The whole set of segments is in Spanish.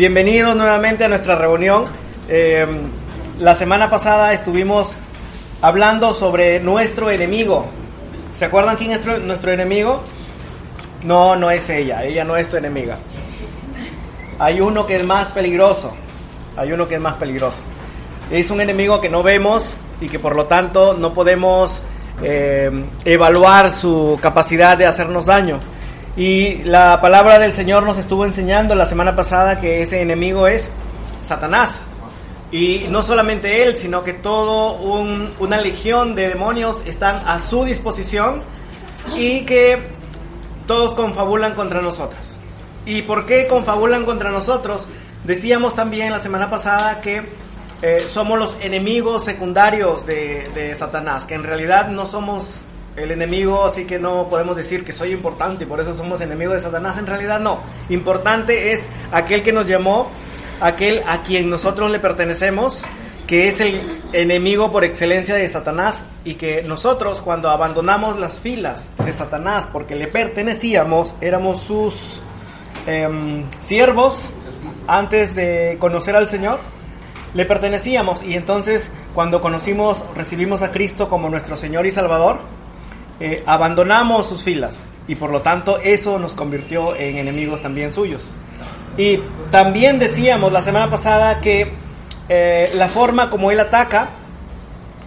Bienvenidos nuevamente a nuestra reunión. Eh, la semana pasada estuvimos hablando sobre nuestro enemigo. ¿Se acuerdan quién es nuestro enemigo? No, no es ella, ella no es tu enemiga. Hay uno que es más peligroso, hay uno que es más peligroso. Es un enemigo que no vemos y que por lo tanto no podemos eh, evaluar su capacidad de hacernos daño. Y la palabra del Señor nos estuvo enseñando la semana pasada que ese enemigo es Satanás. Y no solamente él, sino que todo una legión de demonios están a su disposición y que todos confabulan contra nosotros. ¿Y por qué confabulan contra nosotros? Decíamos también la semana pasada que eh, somos los enemigos secundarios de Satanás, que en realidad no somos el enemigo, así que no podemos decir que soy importante y por eso somos enemigos de Satanás. En realidad no. Importante es aquel que nos llamó, aquel a quien nosotros le pertenecemos, que es el enemigo por excelencia de Satanás y que nosotros cuando abandonamos las filas de Satanás porque le pertenecíamos, éramos sus em, siervos antes de conocer al Señor, le pertenecíamos y entonces cuando conocimos, recibimos a Cristo como nuestro Señor y Salvador, eh, abandonamos sus filas y por lo tanto eso nos convirtió en enemigos también suyos. Y también decíamos la semana pasada que eh, la forma como él ataca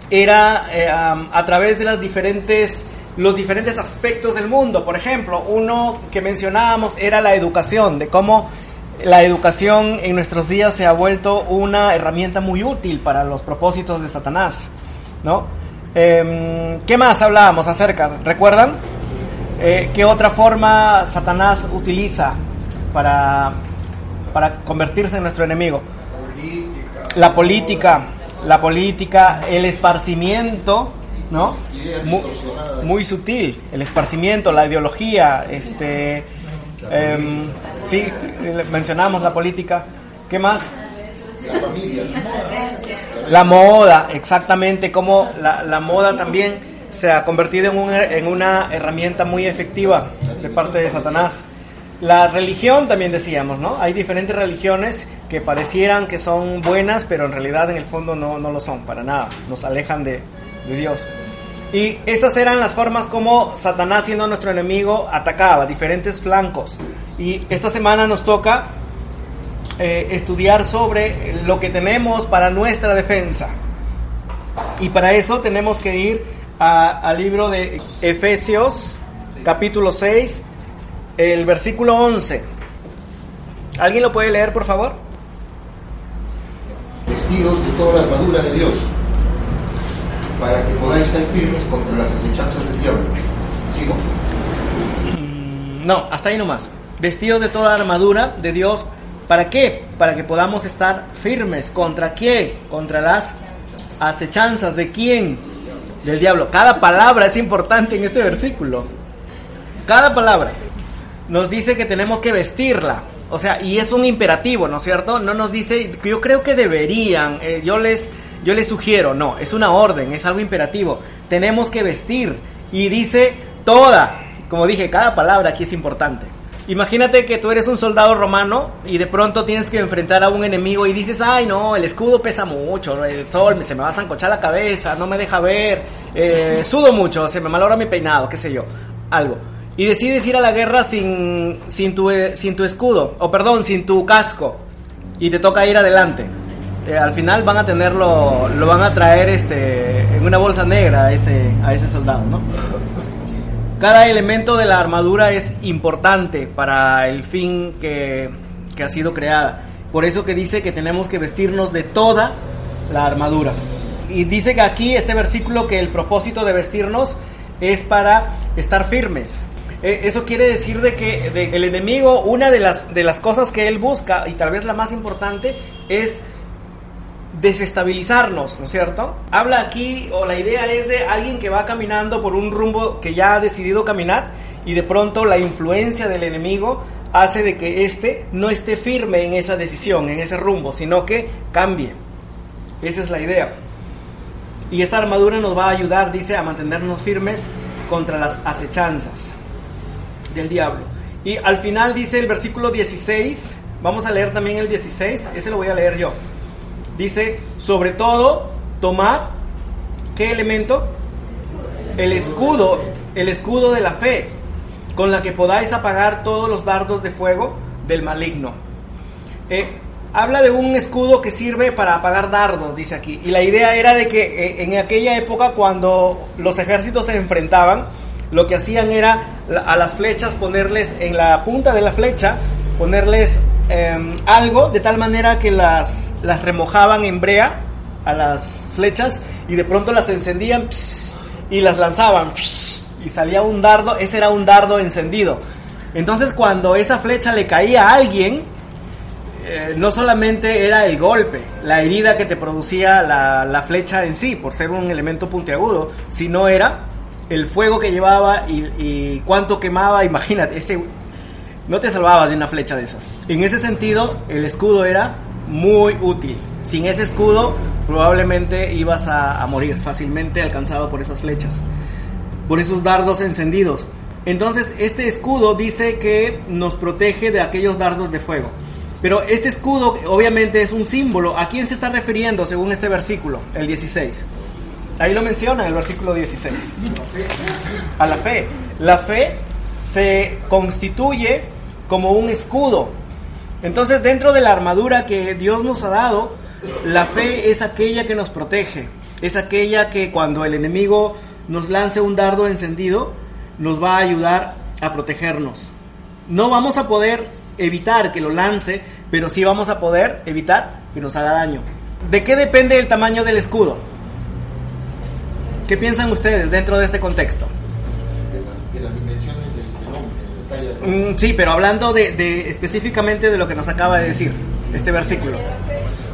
era eh, a través de las diferentes, los diferentes aspectos del mundo. Por ejemplo, uno que mencionábamos era la educación, de cómo la educación en nuestros días se ha vuelto una herramienta muy útil para los propósitos de Satanás, ¿no? Em, ¿Qué más hablábamos acerca? ¿Recuerdan? Eh, ¿Qué otra forma Satanás utiliza para, para convertirse en nuestro enemigo? La política, la política, el esparcimiento, ¿no? Muy, sutil, el esparcimiento, la ideología, este, em, sí, mencionamos la política. ¿Qué más? La familia. La moda, exactamente, como la, moda también se ha convertido en una, en una herramienta muy efectiva de parte de Satanás. La religión también decíamos, ¿no? Hay diferentes religiones que parecieran que son buenas, pero en realidad en el fondo no, no lo son, para nada. Nos alejan de, de Dios. Y esas eran las formas como Satanás, siendo nuestro enemigo, atacaba, diferentes flancos. Y esta semana nos toca eh, estudiar sobre lo que tenemos para nuestra defensa. Y para eso tenemos que ir al libro de Efesios, capítulo 6, el versículo 11. ¿Alguien lo puede leer, por favor? Vestidos de toda la armadura de Dios, para que podáis estar firmes contra las acechanzas del diablo. ¿Sigo? No, hasta ahí nomás. Vestidos de toda la armadura de Dios ¿Para qué? Para que podamos estar firmes. ¿Contra quién? Contra las acechanzas de quién? Del diablo. Cada palabra es importante en este versículo. Cada palabra nos dice que tenemos que vestirla. O sea, y es un imperativo, ¿no es cierto? No nos dice, yo creo que deberían, eh, yo, les, yo les sugiero, no, es una orden, es algo imperativo. Tenemos que vestir. Y dice toda, como dije, cada palabra aquí es importante. Imagínate que tú eres un soldado romano y de pronto tienes que enfrentar a un enemigo y dices, ay no, el escudo pesa mucho, el sol se me va a zancochar la cabeza, no me deja ver, eh, sudo mucho, se me malora mi peinado, qué sé yo, algo. Y decides ir a la guerra sin, sin, tu, eh, sin tu escudo, o perdón, sin tu casco, y te toca ir adelante. Eh, al final van a tenerlo, lo van a traer este, en una bolsa negra a ese, a ese soldado, ¿no? Cada elemento de la armadura es importante para el fin que, ha sido creada. Por eso que dice que tenemos que vestirnos de toda la armadura. Y dice que aquí este versículo que el propósito de vestirnos es para estar firmes. E, eso quiere decir de que el enemigo, una de las, de las cosas que él busca, y tal vez la más importante, es desestabilizarnos, ¿no es cierto? Habla aquí, o la idea es de alguien que va caminando por un rumbo que ya ha decidido caminar y de pronto la influencia del enemigo hace de que éste no esté firme en esa decisión, en ese rumbo, sino que cambie. Esa es la idea. Y esta armadura nos va a ayudar, dice, a mantenernos firmes contra las acechanzas del diablo. Y al final dice el versículo 16 Vamos a leer también el 16, ese lo voy a leer yo. Dice, sobre todo, tomad, ¿qué elemento? El escudo, el escudo de la fe, con la que podáis apagar todos los dardos de fuego del maligno. Eh, habla de un escudo que sirve para apagar dardos, dice aquí. Y la idea era de que eh, en aquella época, cuando los ejércitos se enfrentaban, lo que hacían era a las flechas ponerles en la punta de la flecha, ponerles Em, algo de tal manera que las, las remojaban en brea a las flechas y de pronto las encendían y las lanzaban y salía un dardo, ese era un dardo encendido. Entonces cuando esa flecha le caía a alguien, eh, no solamente era el golpe, la herida que te producía la, la, flecha en sí, por ser un elemento puntiagudo, sino era el fuego que llevaba y, y cuánto quemaba, imagínate, ese, no te salvabas de una flecha de esas. En ese sentido, el escudo era muy útil. Sin ese escudo, probablemente ibas a, morir fácilmente alcanzado por esas flechas, por esos dardos encendidos. Entonces, este escudo dice que nos protege de aquellos dardos de fuego. Pero este escudo obviamente es un símbolo. ¿A quién se está refiriendo según este versículo, el 16? Ahí lo menciona el versículo 16. A la fe. La fe se constituye como un escudo. Entonces dentro de la armadura que Dios nos ha dado, la fe es aquella que nos protege, es aquella que cuando el enemigo nos lance un dardo encendido, nos va a ayudar a protegernos. No vamos a poder evitar que lo lance, pero sí vamos a poder evitar que nos haga daño. ¿De qué depende el tamaño del escudo? ¿Qué piensan ustedes dentro de este contexto? Mm, sí, pero hablando de, específicamente de lo que nos acaba de decir este versículo,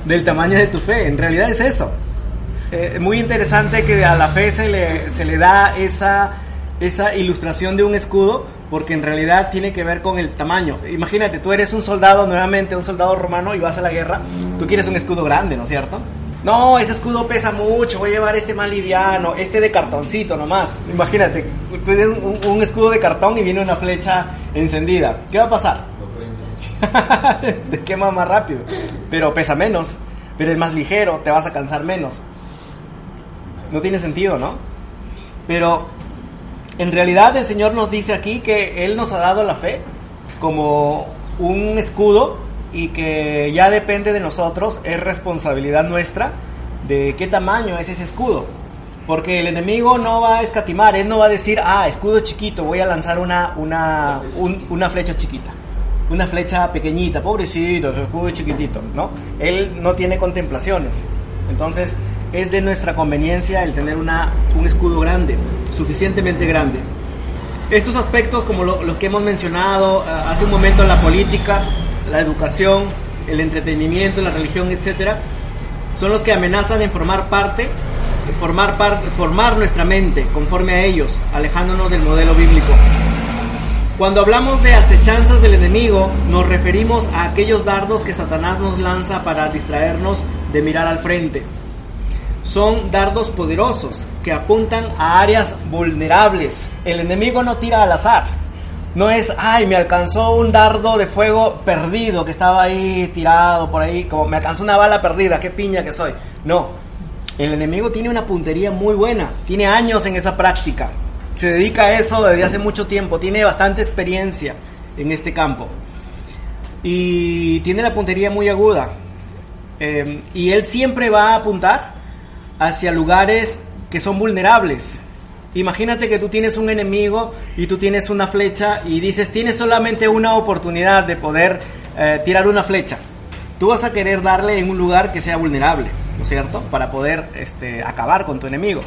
del tamaño de tu fe, en realidad es eso. Eh, muy interesante que a la fe se le, se le da esa, esa ilustración de un escudo, porque en realidad tiene que ver con el tamaño. Imagínate, tú eres un soldado, nuevamente un soldado romano, y vas a la guerra, tú quieres un escudo grande, ¿no es cierto? No, ese escudo pesa mucho, voy a llevar este más liviano, este de cartoncito nomás. Imagínate, tienes un, un, escudo de cartón y viene una flecha encendida. ¿Qué va a pasar? te quema más rápido, pero pesa menos, pero es más ligero, te vas a cansar menos. No tiene sentido, ¿no? Pero en realidad el Señor nos dice aquí que Él nos ha dado la fe como un escudo y que ya depende de nosotros, es responsabilidad nuestra de qué tamaño es ese escudo. Porque el enemigo no va a escatimar, él no va a decir, ah, escudo chiquito, voy a lanzar una, una, una flecha chiquita, una flecha pequeñita, pobrecito, su escudo chiquitito, ¿no? Él no tiene contemplaciones. Entonces, es de nuestra conveniencia el tener una, un escudo grande, suficientemente grande. Estos aspectos, como los que hemos mencionado eh, hace un momento, la política, la educación, el entretenimiento, la religión, etcétera, son los que amenazan en formar parte, formar parte, formar nuestra mente conforme a ellos, alejándonos del modelo bíblico. Cuando hablamos de acechanzas del enemigo, nos referimos a aquellos dardos que Satanás nos lanza para distraernos de mirar al frente. Son dardos poderosos que apuntan a áreas vulnerables. El enemigo no tira al azar no es, ay, me alcanzó un dardo de fuego perdido que estaba ahí tirado por ahí, como me alcanzó una bala perdida, qué piña que soy. No, el enemigo tiene una puntería muy buena, tiene años en esa práctica, se dedica a eso desde hace mucho tiempo, tiene bastante experiencia en este campo y tiene la puntería muy aguda. Eh, y él siempre va a apuntar hacia lugares que son vulnerables, Imagínate que tú tienes un enemigo y tú tienes una flecha y dices, tienes solamente una oportunidad de poder eh, tirar una flecha. Tú vas a querer darle en un lugar que sea vulnerable, ¿no es cierto? Para poder este, acabar con tu enemigo.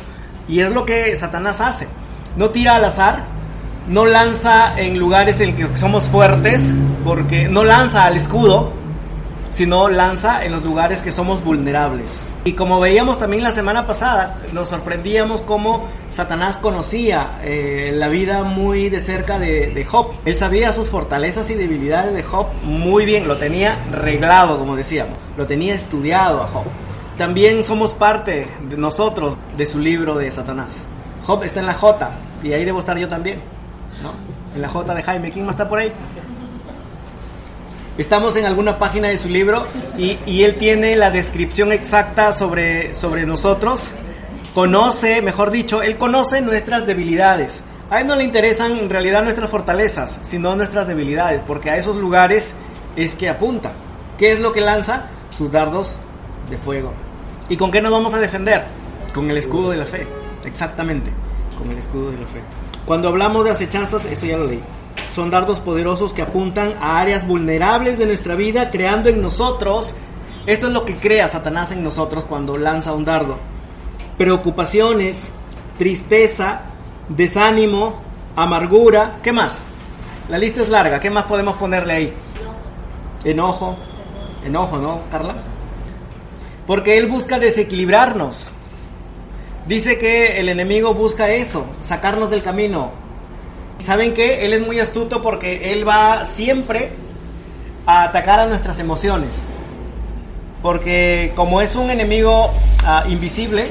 Y es lo que Satanás hace. No tira al azar, no lanza en lugares en que somos fuertes, porque no lanza al escudo, sino lanza en los lugares que somos vulnerables. Y como veíamos también la semana pasada, nos sorprendíamos cómo Satanás conocía eh, la vida muy de cerca de, Job. Él sabía sus fortalezas y debilidades de Job muy bien, lo tenía reglado, como decíamos, lo tenía estudiado a Job. También somos parte de nosotros de su libro de Satanás. Job está en la J y ahí debo estar yo también, ¿no? En la J de Jaime. ¿Quién más está por ahí? Estamos en alguna página de su libro y, él tiene la descripción exacta sobre, sobre nosotros. Conoce, mejor dicho, él conoce nuestras debilidades. A él no le interesan en realidad nuestras fortalezas, sino nuestras debilidades, porque a esos lugares es que apunta. ¿Qué es lo que lanza? Sus dardos de fuego. ¿Y con qué nos vamos a defender? Con el escudo de la fe, exactamente, con el escudo de la fe. Cuando hablamos de acechanzas, esto ya lo leí. Son dardos poderosos que apuntan a áreas vulnerables de nuestra vida, creando en nosotros, esto es lo que crea Satanás en nosotros cuando lanza un dardo. Preocupaciones, tristeza, desánimo, amargura, ¿qué más? La lista es larga, ¿qué más podemos ponerle ahí? Enojo, enojo, ¿no, Carla? Porque Él busca desequilibrarnos. Dice que el enemigo busca eso, sacarnos del camino. ¿Saben qué? Él es muy astuto porque Él va siempre a atacar a nuestras emociones. Porque como es un enemigo uh, invisible,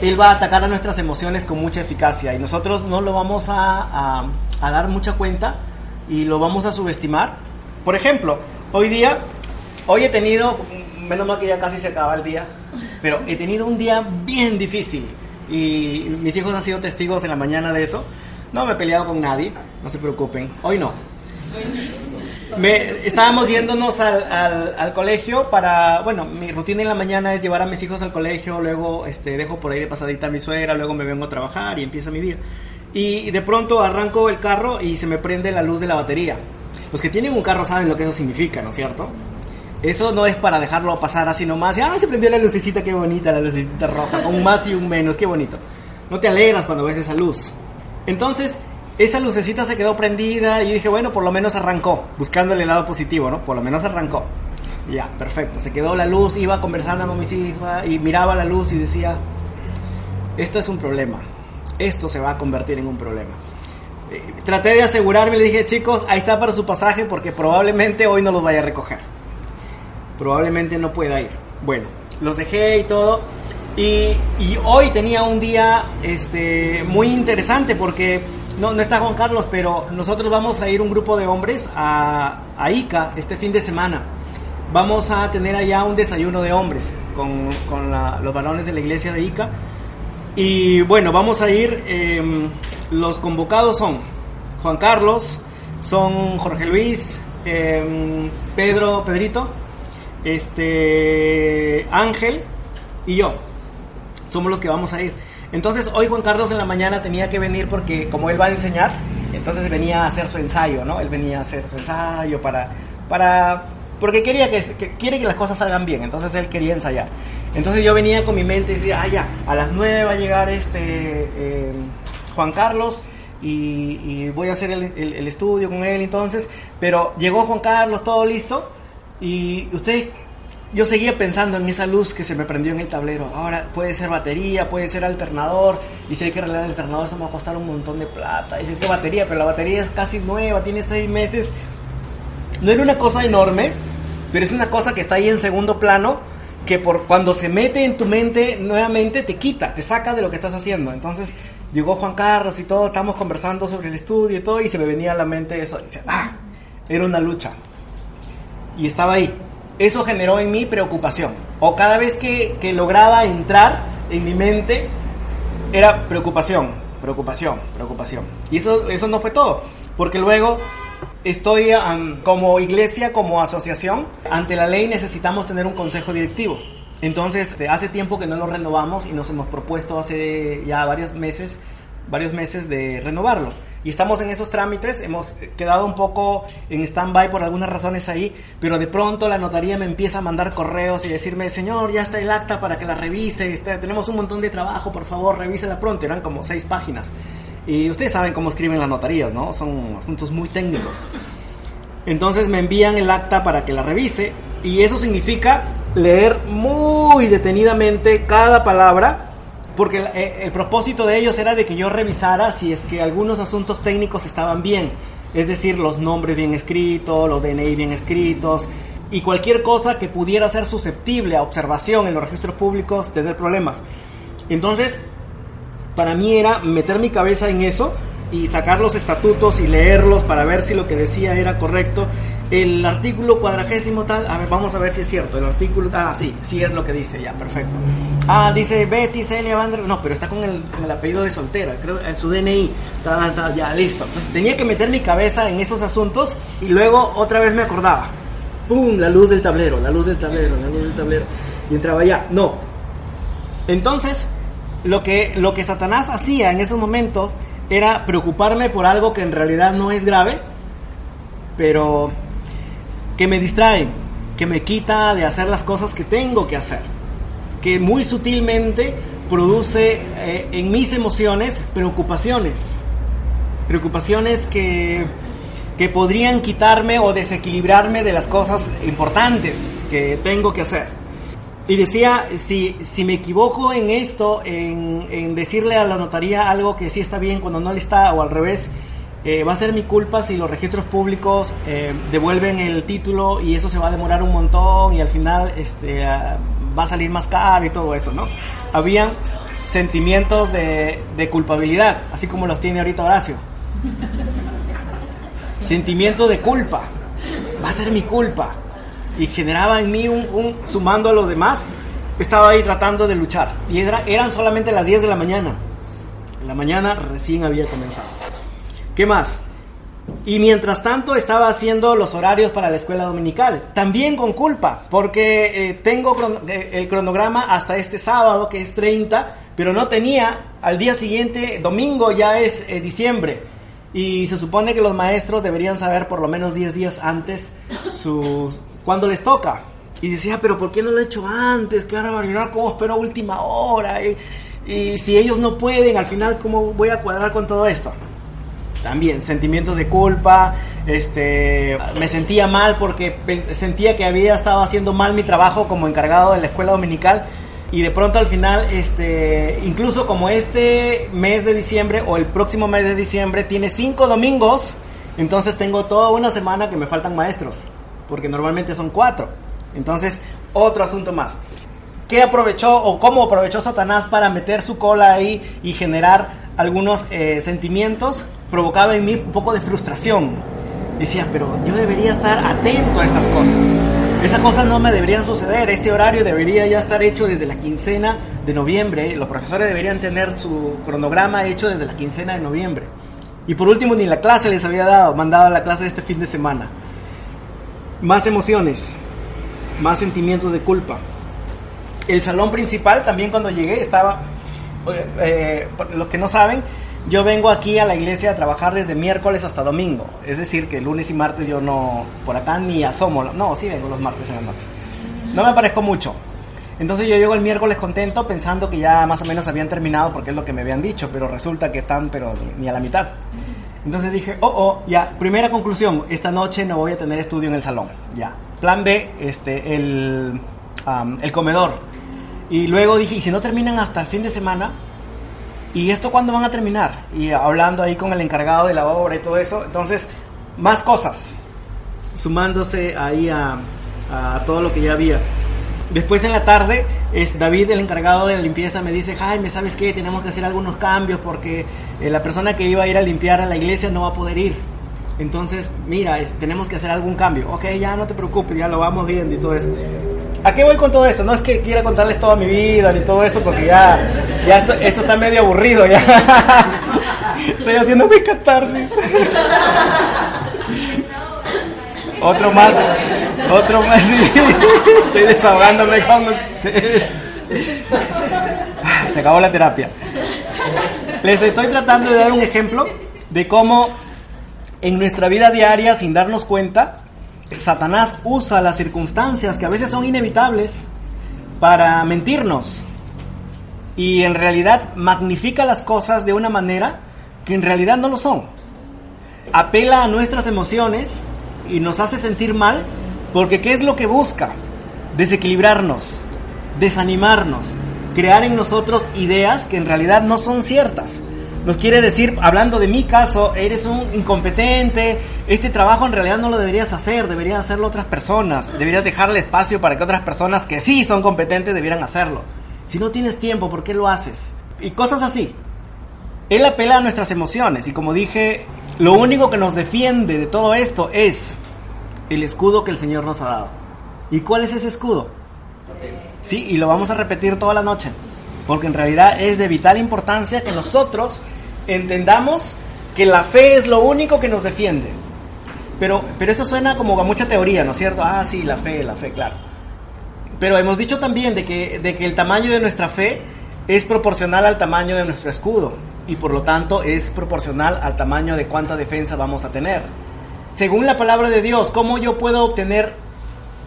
Él va a atacar a nuestras emociones con mucha eficacia. Y nosotros no lo vamos a, a dar mucha cuenta y lo vamos a subestimar. Por ejemplo, hoy día, hoy he tenido, menos mal que ya casi se acaba el día, pero he tenido un día bien difícil y mis hijos han sido testigos en la mañana de eso. No me he peleado con nadie, no se preocupen, hoy no. Me, estábamos yéndonos al, al, colegio para, bueno, mi rutina en la mañana es llevar a mis hijos al colegio, luego este, dejo por ahí de pasadita a mi suegra, luego me vengo a trabajar y empieza mi día. Y de pronto arranco el carro y se me prende la luz de la batería. Los que tienen un carro saben lo que eso significa, ¿no es cierto? Eso no es para dejarlo pasar así nomás. Ah, se prendió la lucecita, qué bonita, la lucecita roja, un más y un menos, qué bonito. No te alegras cuando ves esa luz. Entonces, esa lucecita se quedó prendida y dije, bueno, por lo menos arrancó, buscando el lado positivo, ¿no? Por lo menos arrancó. Ya, perfecto. Se quedó la luz, iba conversando con mis hijos y miraba la luz y decía, esto es un problema. Esto se va a convertir en un problema. Eh, traté de asegurarme, le dije, chicos, ahí está para su pasaje porque probablemente hoy no los vaya a recoger probablemente no pueda ir. Bueno, los dejé y todo. Y, hoy tenía un día este, muy interesante porque no, no está Juan Carlos, pero nosotros vamos a ir un grupo de hombres a, Ica este fin de semana. Vamos a tener allá un desayuno de hombres con, los varones de la iglesia de Ica. Y bueno, vamos a ir. Eh, los convocados son Juan Carlos, son Jorge Luis, eh, Pedro, Pedrito, este Ángel y yo. Somos los que vamos a ir. Entonces hoy Juan Carlos en la mañana tenía que venir porque como él va a enseñar, entonces venía a hacer su ensayo, ¿no? Él venía a hacer su ensayo para, para, porque quería que, quiere que las cosas salgan bien, entonces él quería ensayar. Entonces yo venía con mi mente y decía, ah, ya, a las 9 va a llegar este eh, Juan Carlos y, y, voy a hacer el, el, el estudio con él entonces, pero llegó Juan Carlos, todo listo, y usted, yo seguía pensando en esa luz que se me prendió en el tablero. Ahora puede ser batería, puede ser alternador. Y hay que arreglar el alternador, eso me va a costar un montón de plata. Y si que batería, pero la batería es casi nueva, tiene seis meses. No era una cosa enorme, pero es una cosa que está ahí en segundo plano. Que por cuando se mete en tu mente nuevamente te quita, te saca de lo que estás haciendo. Entonces llegó Juan Carlos y todo, estamos conversando sobre el estudio y todo, y se me venía a la mente eso. Y decía, ah, era una lucha y estaba ahí. Eso generó en mí preocupación. O cada vez que, que lograba entrar en mi mente, era preocupación, preocupación, preocupación. Y eso, eso no fue todo, porque luego estoy como iglesia, como asociación, ante la ley necesitamos tener un consejo directivo. Entonces, hace tiempo que no lo renovamos y nos hemos propuesto hace ya varios meses, varios meses de renovarlo y estamos en esos trámites, hemos quedado un poco en stand-by por algunas razones ahí, pero de pronto la notaría me empieza a mandar correos y decirme, señor, ya está el acta para que la revise, está, tenemos un montón de trabajo, por favor, revísela pronto, eran como seis páginas. Y ustedes saben cómo escriben las notarías, ¿no? Son asuntos muy técnicos. Entonces me envían el acta para que la revise y eso significa leer muy detenidamente cada palabra porque el, eh, el, propósito de ellos era de que yo revisara si es que algunos asuntos técnicos estaban bien, es decir, los nombres bien escritos, los DNI bien escritos y cualquier cosa que pudiera ser susceptible a observación en los registros públicos tener problemas. Entonces, para mí era meter mi cabeza en eso y sacar los estatutos y leerlos para ver si lo que decía era correcto. El artículo cuadragésimo tal, a ver, vamos a ver si es cierto, el artículo, ah, sí, sí es lo que dice, ya, perfecto. Ah, dice Betty Celia Vander, no, pero está con el, con el apellido de soltera, creo, en su DNI, tal, tal, ya, listo. Tenía que meter mi cabeza en esos asuntos y luego otra vez me acordaba, ¡pum! La luz del tablero, la luz del tablero, la luz del tablero, y entraba ya, no. Entonces, lo que, lo que Satanás hacía en esos momentos era preocuparme por algo que en realidad no es grave, pero que me distrae, que me quita de hacer las cosas que tengo que hacer, que muy sutilmente produce eh, en mis emociones preocupaciones, preocupaciones que, que podrían quitarme o desequilibrarme de las cosas importantes que tengo que hacer. Y decía, si, si me equivoco en esto, en, en decirle a la notaría algo que sí está bien cuando no le está, o al revés, eh, va a ser mi culpa si los registros públicos eh, devuelven el título y eso se va a demorar un montón y al final este, ah, va a salir más caro y todo eso, ¿no? Habían sentimientos de, de culpabilidad, así como los tiene ahorita Horacio. Sentimiento de culpa, va a ser mi culpa. Y generaba en mí un, sumando a los demás, estaba ahí tratando de luchar. Y era, eran solamente las 10 de la mañana. La mañana recién había comenzado. ¿Qué más? Y mientras tanto estaba haciendo los horarios para la escuela dominical, también con culpa, porque eh, tengo eh, el cronograma hasta este sábado, que es 30, pero no tenía, al día siguiente, domingo ya es eh, diciembre, y se supone que los maestros deberían saber por lo menos 10 días antes sus, cuando les toca. Y decía, pero ¿por qué no lo he hecho antes? Qué barbaridad, ¿cómo espero última hora? Y, y si ellos no pueden, al final, ¿cómo voy a cuadrar con todo esto? También sentimientos de culpa, este, me sentía mal porque sentía que había estado haciendo mal mi trabajo como encargado de la escuela dominical y de pronto al final, este, incluso como este mes de diciembre o el próximo mes de diciembre tiene cinco domingos, entonces tengo toda una semana que me faltan maestros, porque normalmente son cuatro. Entonces, otro asunto más. ¿Qué aprovechó o cómo aprovechó Satanás para meter su cola ahí y generar algunos eh, sentimientos? Provocaba en mí un poco de frustración. Decía, pero yo debería estar atento a estas cosas. Esas cosas no me deberían suceder. Este horario debería ya estar hecho desde la quincena de noviembre. Los profesores deberían tener su cronograma hecho desde la quincena de noviembre. Y por último, ni la clase les había dado, mandado a la clase este fin de semana. Más emociones, más sentimientos de culpa. El salón principal también cuando llegué estaba, eh los que no saben, yo vengo aquí a la iglesia a trabajar desde miércoles hasta domingo. Es decir, que lunes y martes yo no, por acá ni asomo. No, sí vengo los martes en la noche. No me parezco mucho. Entonces yo llego el miércoles contento pensando que ya más o menos habían terminado porque es lo que me habían dicho, pero resulta que están pero ni, a la mitad. Entonces dije, oh, oh, ya, primera conclusión, esta noche no voy a tener estudio en el salón, ya. Plan B, este, el, el comedor. Y luego dije, ¿y si no terminan hasta el fin de semana? ¿Y esto cuándo van a terminar? Y hablando ahí con el encargado de la obra y todo eso. Entonces, más cosas, sumándose ahí a, todo lo que ya había. Después en la tarde, es David, el encargado de la limpieza, me dice, Jaime, ¿sabes qué? Tenemos que hacer algunos cambios porque eh, la persona que iba a ir a limpiar a la iglesia no va a poder ir. Entonces, mira, tenemos que hacer algún cambio. Ok, ya no te preocupes, ya lo vamos viendo y todo eso. ¿A qué voy con todo esto? No es que quiera contarles toda mi vida ni todo eso, porque ya, ya esto, está medio aburrido. ya Estoy haciendo mi catarsis. Otro más, otro más, Estoy desahogándome con. Se acabó la terapia. Les estoy tratando de dar un ejemplo de cómo en nuestra vida diaria, sin darnos cuenta, Satanás usa las circunstancias que a veces son inevitables para mentirnos. Y en realidad magnifica las cosas de una manera que en realidad no lo son. Apela a nuestras emociones y nos hace sentir mal porque ¿qué es lo que busca? Desequilibrarnos, desanimarnos, crear en nosotros ideas que en realidad no son ciertas nos quiere decir, hablando de mi caso, eres un incompetente, este trabajo en realidad no lo deberías hacer, deberían hacerlo otras personas, deberías dejarle espacio para que otras personas que sí son competentes debieran hacerlo. Si no tienes tiempo, ¿por qué lo haces? Y cosas así. Él apela a nuestras emociones y como dije, lo único que nos defiende de todo esto es el escudo que el Señor nos ha dado. ¿Y cuál es ese escudo? Sí, y lo vamos a repetir toda la noche, porque en realidad es de vital importancia que nosotros entendamos que la fe es lo único que nos defiende. Pero, pero eso suena como a mucha teoría, ¿no es cierto? Ah, sí, la fe, la fe, claro. Pero hemos dicho también de que, de que el tamaño de nuestra fe es proporcional al tamaño de nuestro escudo y por lo tanto es proporcional al tamaño de cuánta defensa vamos a tener. Según la palabra de Dios, ¿cómo yo puedo obtener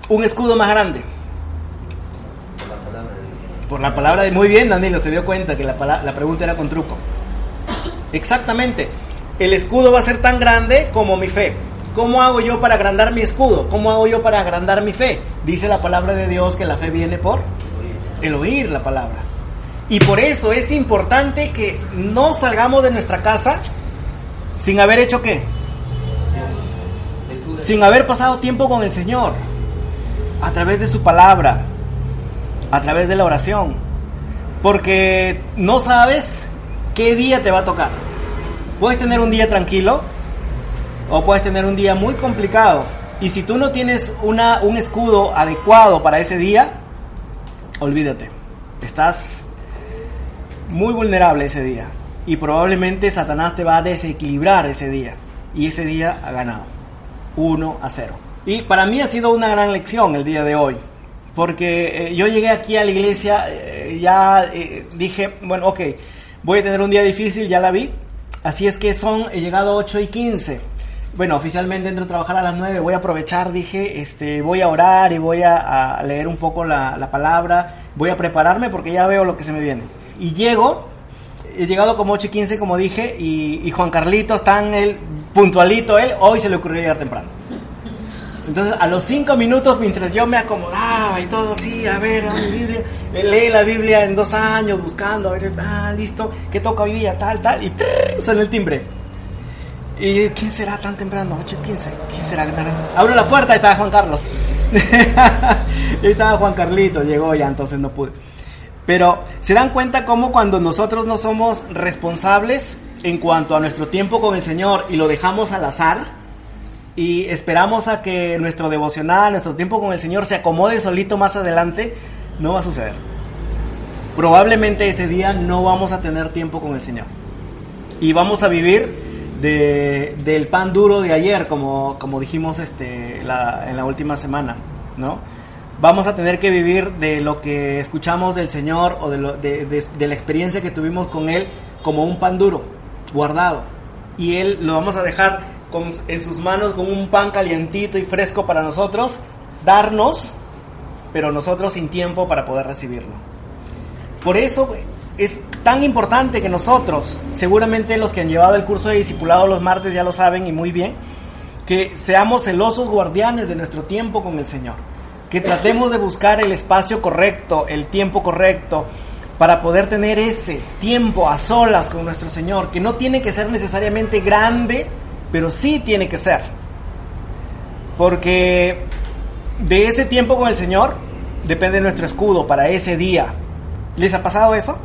un escudo más grande? Por la palabra de Dios. Por la palabra de... Muy bien, Danilo, se dio cuenta que la, la pregunta era con truco. Exactamente. El escudo va a ser tan grande como mi fe. ¿Cómo hago yo para agrandar mi escudo? ¿Cómo hago yo para agrandar mi fe? Dice la palabra de Dios que la fe viene por el oír la palabra. Y por eso es importante que no salgamos de nuestra casa sin haber hecho qué? Sin haber pasado tiempo con el Señor. A través de su palabra. A través de la oración. Porque no sabes qué día te va a tocar. Puedes tener un día tranquilo o puedes tener un día muy complicado. Y si tú no tienes una, un escudo adecuado para ese día, olvídate. Estás muy vulnerable ese día. Y probablemente Satanás te va a desequilibrar ese día. Y ese día ha ganado. 1 a 0. Y para mí ha sido una gran lección el día de hoy. Porque eh, yo llegué aquí a la iglesia, eh, ya eh, dije, bueno, ok, voy a tener un día difícil, ya la vi. Así es que son, he llegado a 8 y 15. Bueno, oficialmente entro a trabajar a las 9, voy a aprovechar, dije, este, voy a orar y voy a, leer un poco la, la palabra, voy a prepararme porque ya veo lo que se me viene. Y llego, he llegado como 8 y 15, como dije, y, y Juan Carlito está en el puntualito, él hoy se le ocurrió llegar temprano. Entonces, a los cinco minutos, mientras yo me acomodaba y todo así, a ver, a mi Biblia, eh, lee la Biblia en dos años, buscando, a ver, ah, listo, ¿qué toca hoy día? Tal, tal, y ¡trrr! suena el timbre. ¿Y quién será tan temprano? 8 y 15. ¿Quién será? Abro la puerta y estaba Juan Carlos. y estaba Juan Carlito, llegó ya, entonces no pude. Pero se dan cuenta cómo cuando nosotros no somos responsables en cuanto a nuestro tiempo con el Señor y lo dejamos al azar y esperamos a que nuestro devocional, nuestro tiempo con el Señor se acomode solito más adelante, no va a suceder. Probablemente ese día no vamos a tener tiempo con el Señor. Y vamos a vivir de, del pan duro de ayer, como, como dijimos este, la- en la última semana, ¿no? Vamos a tener que vivir de lo que escuchamos del Señor o de, lo- de- de- la experiencia que tuvimos con Él como un pan duro, guardado. Y Él lo vamos a dejar en sus manos con un pan calientito y fresco para nosotros, darnos, pero nosotros sin tiempo para poder recibirlo. Por eso es tan importante que nosotros, seguramente los que han llevado el curso de discipulado los martes ya lo saben y muy bien, que seamos celosos guardianes de nuestro tiempo con el Señor. Que tratemos de buscar el espacio correcto, el tiempo correcto, para poder tener ese tiempo a solas con nuestro Señor, que no tiene que ser necesariamente grande, pero sí tiene que ser. Porque de ese tiempo con el Señor depende nuestro escudo para ese día. ¿Les ha pasado eso?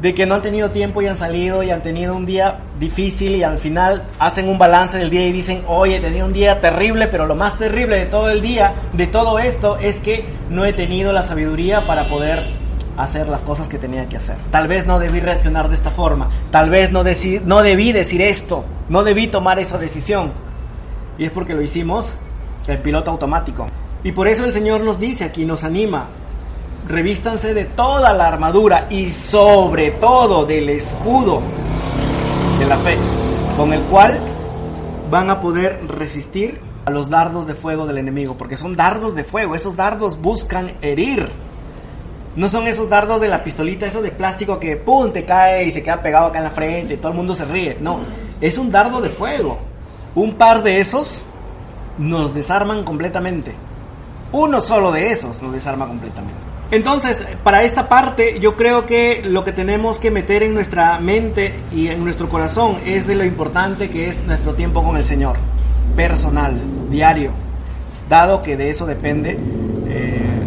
De que no han tenido tiempo y han salido y han tenido un día difícil y al final hacen un balance del día y dicen, oye, he tenido un día terrible, pero lo más terrible de todo el día, de todo esto, es que no he tenido la sabiduría para poder hacer las cosas que tenía que hacer. Tal vez no debí reaccionar de esta forma, tal vez no, deci- no debí decir esto, no debí tomar esa decisión. Y es porque lo hicimos en piloto automático. Y por eso el Señor nos dice aquí, nos anima, revístanse de toda la armadura y sobre todo del escudo de la fe, con el cual van a poder resistir a los dardos de fuego del enemigo, porque son dardos de fuego, esos dardos buscan herir. No son esos dardos de la pistolita, esos de plástico que pum te cae y se queda pegado acá en la frente y todo el mundo se ríe. No, es un dardo de fuego. Un par de esos nos desarman completamente. Uno solo de esos nos desarma completamente. Entonces, para esta parte, yo creo que lo que tenemos que meter en nuestra mente y en nuestro corazón es de lo importante que es nuestro tiempo con el Señor, personal, diario, dado que de eso depende eh,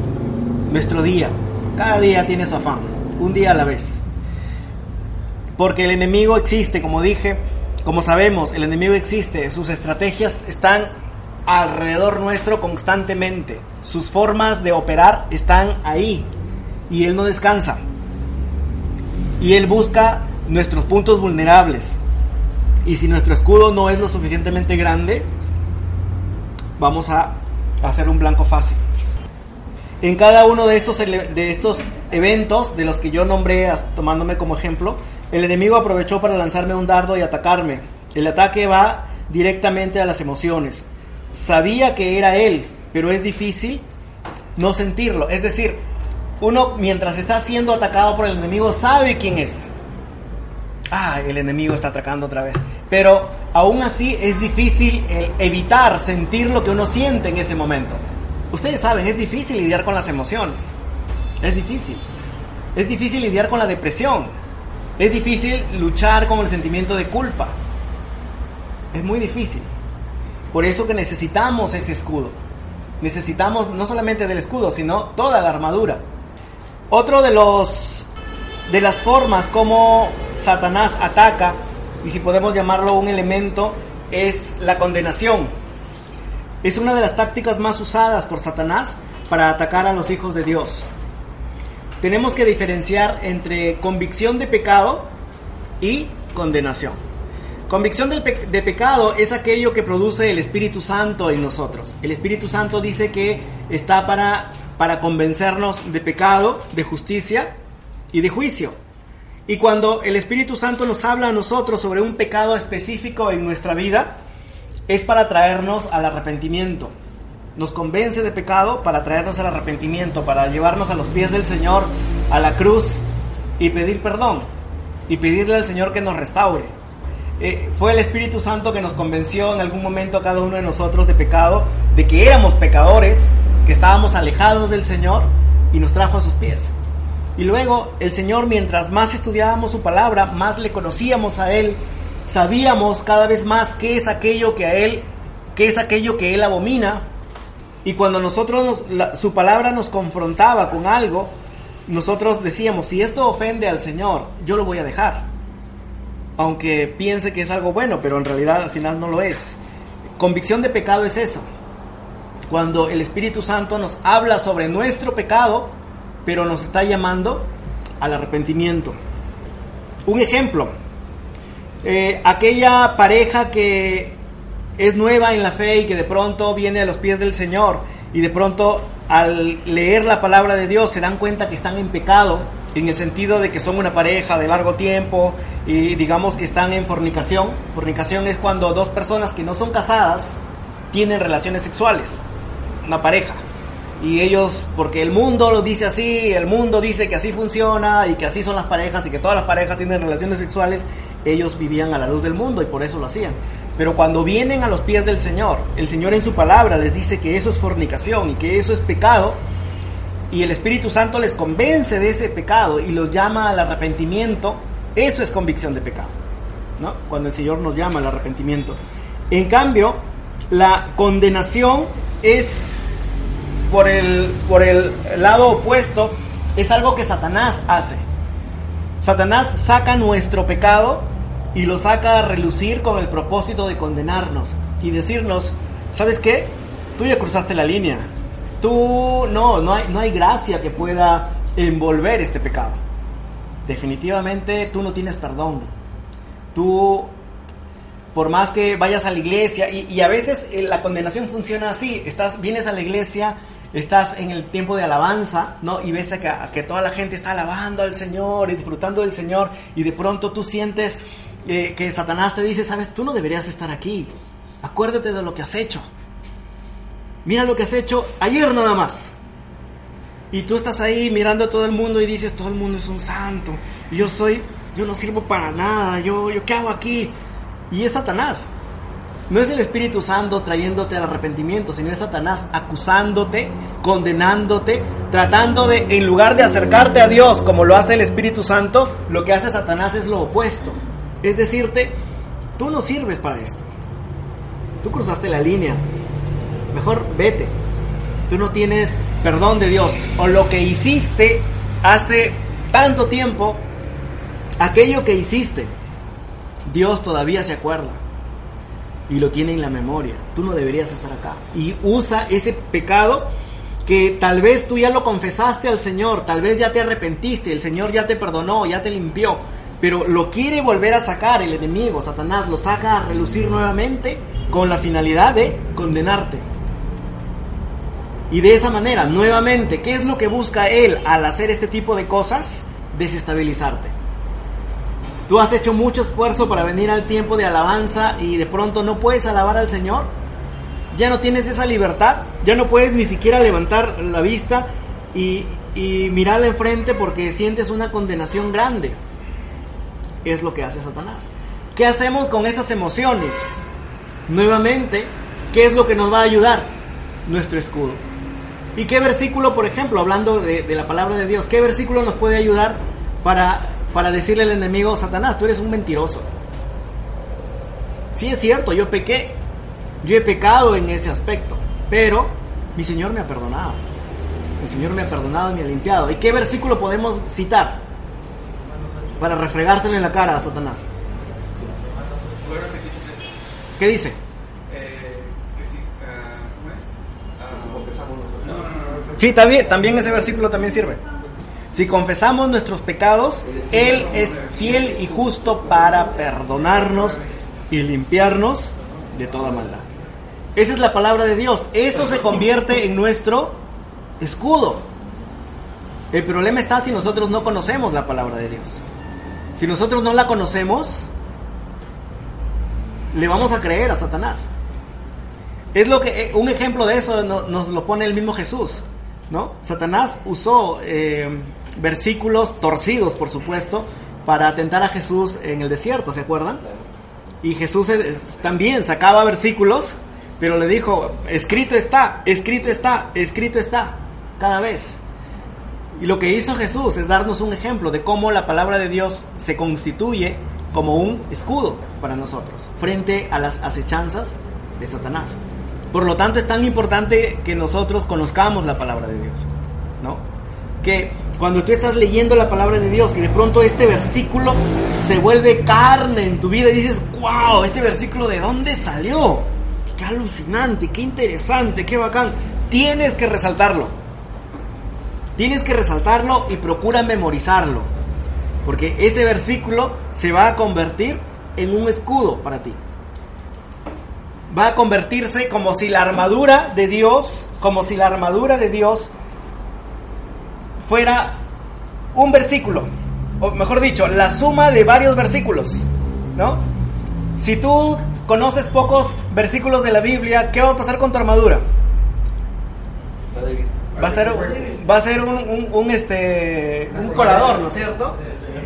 nuestro día. Cada día tiene su afán, un día a la vez. Porque el enemigo existe, como dije, como sabemos, el enemigo existe, sus estrategias están alrededor nuestro constantemente. Sus formas de operar están ahí y Él no descansa. Y Él busca nuestros puntos vulnerables. Y si nuestro escudo no es lo suficientemente grande, vamos a hacer un blanco fácil. En cada uno de estos, de estos eventos, de los que yo nombré tomándome como ejemplo, el enemigo aprovechó para lanzarme un dardo y atacarme. El ataque va directamente a las emociones. Sabía que era él, pero es difícil no sentirlo. Es decir, uno mientras está siendo atacado por el enemigo sabe quién es. Ah, el enemigo está atacando otra vez. Pero aún así es difícil evitar sentir lo que uno siente en ese momento. Ustedes saben, es difícil lidiar con las emociones. Es difícil. Es difícil lidiar con la depresión. Es difícil luchar con el sentimiento de culpa. Es muy difícil. Por eso que necesitamos ese escudo. Necesitamos no solamente del escudo, sino toda la armadura. Otro de los de las formas como Satanás ataca, y si podemos llamarlo un elemento, es la condenación. Es una de las tácticas más usadas por Satanás para atacar a los hijos de Dios. Tenemos que diferenciar entre convicción de pecado y condenación. Convicción de, pecado es aquello que produce el Espíritu Santo en nosotros. El Espíritu Santo dice que está para, para convencernos de pecado, de justicia y de juicio. Y cuando el Espíritu Santo nos habla a nosotros sobre un pecado específico en nuestra vida, es para traernos al arrepentimiento. Nos convence de pecado para traernos al arrepentimiento, para llevarnos a los pies del Señor, a la cruz y pedir perdón y pedirle al Señor que nos restaure. Eh, fue el Espíritu Santo que nos convenció en algún momento a cada uno de nosotros de pecado, de que éramos pecadores, que estábamos alejados del Señor y nos trajo a sus pies. Y luego el Señor, mientras más estudiábamos su palabra, más le conocíamos a Él, sabíamos cada vez más qué es aquello que a Él, qué es aquello que Él abomina. Y cuando nosotros su palabra nos confrontaba con algo, nosotros decíamos, si esto ofende al Señor, yo lo voy a dejar. Aunque piense que es algo bueno, pero en realidad al final no lo es. Convicción de pecado es eso. Cuando el Espíritu Santo nos habla sobre nuestro pecado, pero nos está llamando al arrepentimiento. Un ejemplo, eh, aquella pareja que es nueva en la fe y que de pronto viene a los pies del Señor y de pronto al leer la palabra de Dios se dan cuenta que están en pecado, en el sentido de que son una pareja de largo tiempo y digamos que están en fornicación. Fornicación es cuando dos personas que no son casadas tienen relaciones sexuales, una pareja y ellos, porque el mundo lo dice así, el mundo dice que así funciona y que así son las parejas y que todas las parejas tienen relaciones sexuales, ellos vivían a la luz del mundo y por eso lo hacían. Pero cuando vienen a los pies del Señor, el Señor en su palabra les dice que eso es fornicación y que eso es pecado, y el Espíritu Santo les convence de ese pecado y los llama al arrepentimiento, eso es convicción de pecado, ¿no? Cuando el Señor nos llama al arrepentimiento. En cambio, la condenación es por el, por el lado opuesto, es algo que Satanás hace. Satanás saca nuestro pecado y lo saca a relucir con el propósito de condenarnos y decirnos, ¿sabes qué? Tú ya cruzaste la línea. Tú no, no hay, no hay gracia que pueda envolver este pecado. Definitivamente tú no tienes perdón. Tú, por más que vayas a la iglesia, y, a veces eh, la condenación funciona así, estás, vienes a la iglesia, estás en el tiempo de alabanza, ¿no? Y ves a que, toda la gente está alabando al Señor y disfrutando del Señor y de pronto tú sientes que Satanás te dice, sabes, tú no deberías estar aquí. Acuérdate de lo que has hecho. Mira lo que has hecho ayer nada más. Y tú estás ahí mirando a todo el mundo y dices, todo el mundo es un santo. Yo soy, yo no sirvo para nada. Yo, yo ¿qué hago aquí? Y es Satanás. No es el Espíritu Santo trayéndote al arrepentimiento, sino es Satanás acusándote, condenándote, tratando de, en lugar de acercarte a Dios como lo hace el Espíritu Santo, lo que hace Satanás es lo opuesto. Es decirte, tú no sirves para esto. Tú cruzaste la línea. Mejor vete. Tú no tienes perdón de Dios. O lo que hiciste hace tanto tiempo, aquello que hiciste, Dios todavía se acuerda y lo tiene en la memoria. Tú no deberías estar acá. Y usa ese pecado que tal vez tú ya lo confesaste al Señor, tal vez ya te arrepentiste, el Señor ya te perdonó, ya te limpió, pero lo quiere volver a sacar el enemigo, Satanás, lo saca a relucir nuevamente con la finalidad de condenarte. Y de esa manera, nuevamente, ¿qué es lo que busca él al hacer este tipo de cosas? Desestabilizarte. Tú has hecho mucho esfuerzo para venir al tiempo de alabanza y de pronto no puedes alabar al Señor. Ya no tienes esa libertad, ya no puedes ni siquiera levantar la vista y, y mirar enfrente porque sientes una condenación grande. Es lo que hace Satanás. ¿Qué hacemos con esas emociones? Nuevamente, ¿qué es lo que nos va a ayudar? Nuestro escudo. ¿Y qué versículo, por ejemplo, hablando de, la palabra de Dios, qué versículo nos puede ayudar para para decirle al enemigo, Satanás, tú eres un mentiroso. Sí es cierto, yo pequé, yo he pecado en ese aspecto, pero mi Señor me ha perdonado. El Señor me ha perdonado y me ha limpiado. ¿Y qué versículo podemos citar para refregárselo en la cara a Satanás? ¿Qué dice? Sí, también, también ese versículo también sirve. Si confesamos nuestros pecados, Él es fiel y justo para perdonarnos y limpiarnos de toda maldad. Esa es la palabra de Dios. Eso se convierte en nuestro escudo. El problema está si nosotros no conocemos la palabra de Dios. Si nosotros no la conocemos, le vamos a creer a Satanás. Es lo que un ejemplo de eso nos lo pone el mismo Jesús, ¿no? Satanás usó eh, versículos torcidos, por supuesto, para atentar a Jesús en el desierto, ¿se acuerdan? Y Jesús también sacaba versículos, pero le dijo, escrito está, escrito está, escrito está, cada vez. Y lo que hizo Jesús es darnos un ejemplo de cómo la palabra de Dios se constituye como un escudo para nosotros frente a las acechanzas de Satanás. Por lo tanto, es tan importante que nosotros conozcamos la palabra de Dios, ¿no? Que cuando tú estás leyendo la palabra de Dios y de pronto este versículo se vuelve carne en tu vida y dices, wow, este versículo de dónde salió? Qué alucinante, qué interesante, qué bacán. Tienes que resaltarlo. Tienes que resaltarlo y procura memorizarlo. Porque ese versículo se va a convertir en un escudo para ti. Va a convertirse como si la armadura de Dios, como si la armadura de Dios fuera un versículo, o mejor dicho, la suma de varios versículos, ¿no? Si tú conoces pocos versículos de la Biblia, ¿qué va a pasar con tu armadura? Va a ser, va a ser un, un, este, un colador, ¿no es cierto?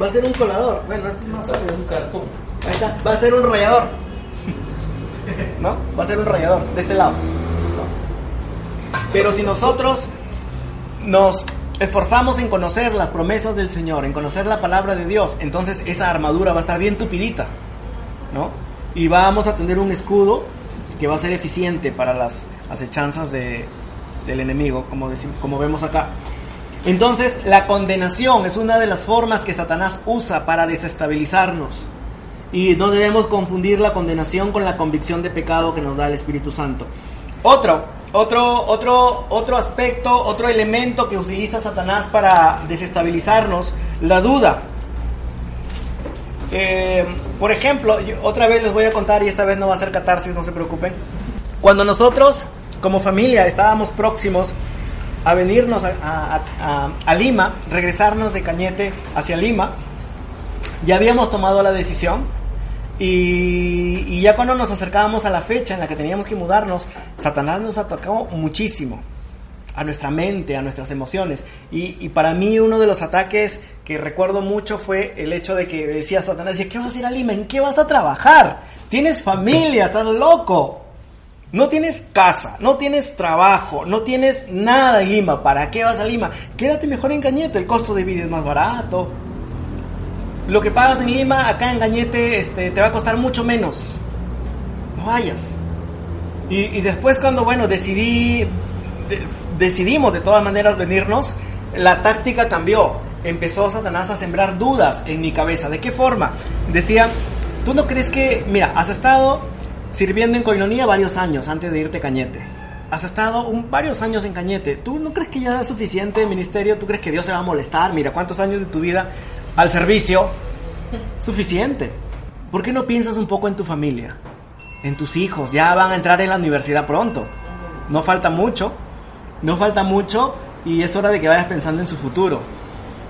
Va a ser un colador. Bueno, este es más sólido. Un cartón. Ahí está. Va a ser un rayador. ¿No? Va a ser un rayador de este lado. Pero si nosotros nos esforzamos en conocer las promesas del Señor, en conocer la palabra de Dios, entonces esa armadura va a estar bien tupidita, ¿no? Y vamos a tener un escudo que va a ser eficiente para las acechanzas de, del enemigo, como, decimos, como vemos acá. Entonces, la condenación es una de las formas que Satanás usa para desestabilizarnos. Y no debemos confundir la condenación con la convicción de pecado que nos da el Espíritu Santo. Otro, otro, otro, otro aspecto, otro elemento que utiliza Satanás para desestabilizarnos, la duda. Eh, por ejemplo, otra vez les voy a contar y esta vez no va a ser catarsis, no se preocupen. Cuando nosotros como familia estábamos próximos a venirnos a, Lima, regresarnos de Cañete hacia Lima, ya habíamos tomado la decisión y, y, ya cuando nos acercábamos a la fecha en la que teníamos que mudarnos, Satanás nos atacó muchísimo a nuestra mente, a nuestras emociones. Y, y, para mí uno de los ataques que recuerdo mucho fue el hecho de que decía Satanás, ¿qué vas a ir a Lima? ¿En qué vas a trabajar? Tienes familia, estás loco. No tienes casa, no tienes trabajo, no tienes nada en Lima. ¿Para qué vas a Lima? Quédate mejor en Cañete, el costo de vida es más barato lo que pagas en Lima, acá en Gañete, este, te va a costar mucho menos. No vayas. Y, después cuando, bueno, decidí, decidimos de todas maneras venirnos, la táctica cambió. Empezó Satanás a sembrar dudas en mi cabeza. ¿De qué forma? Decía, ¿tú no crees que, mira, has estado sirviendo en Coinonía varios años antes de irte a Cañete. Has estado varios años en Cañete. ¿Tú no crees que ya es suficiente ministerio? ¿Tú crees que Dios se va a molestar? Mira, ¿cuántos años de tu vida al servicio? Suficiente. ¿Por qué no piensas un poco en tu familia? En tus hijos. Ya van a entrar en la universidad pronto. No falta mucho. No falta mucho y es hora de que vayas pensando en su futuro.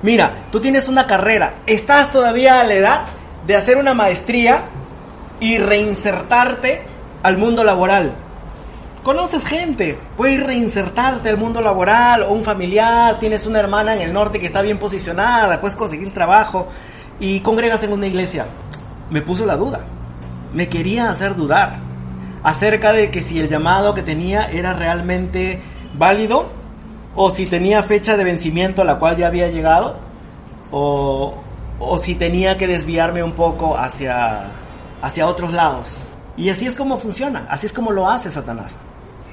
Mira, tú tienes una carrera. Estás todavía a la edad de hacer una maestría y reinsertarte al mundo laboral. Conoces gente, puedes reinsertarte al mundo laboral o un familiar, tienes una hermana en el norte que está bien posicionada, puedes conseguir trabajo y congregas en una iglesia. Me puso la duda, me quería hacer dudar acerca de que si el llamado que tenía era realmente válido o si tenía fecha de vencimiento a la cual ya había llegado o, o si tenía que desviarme un poco hacia, hacia otros lados. Y así es como funciona, así es como lo hace Satanás.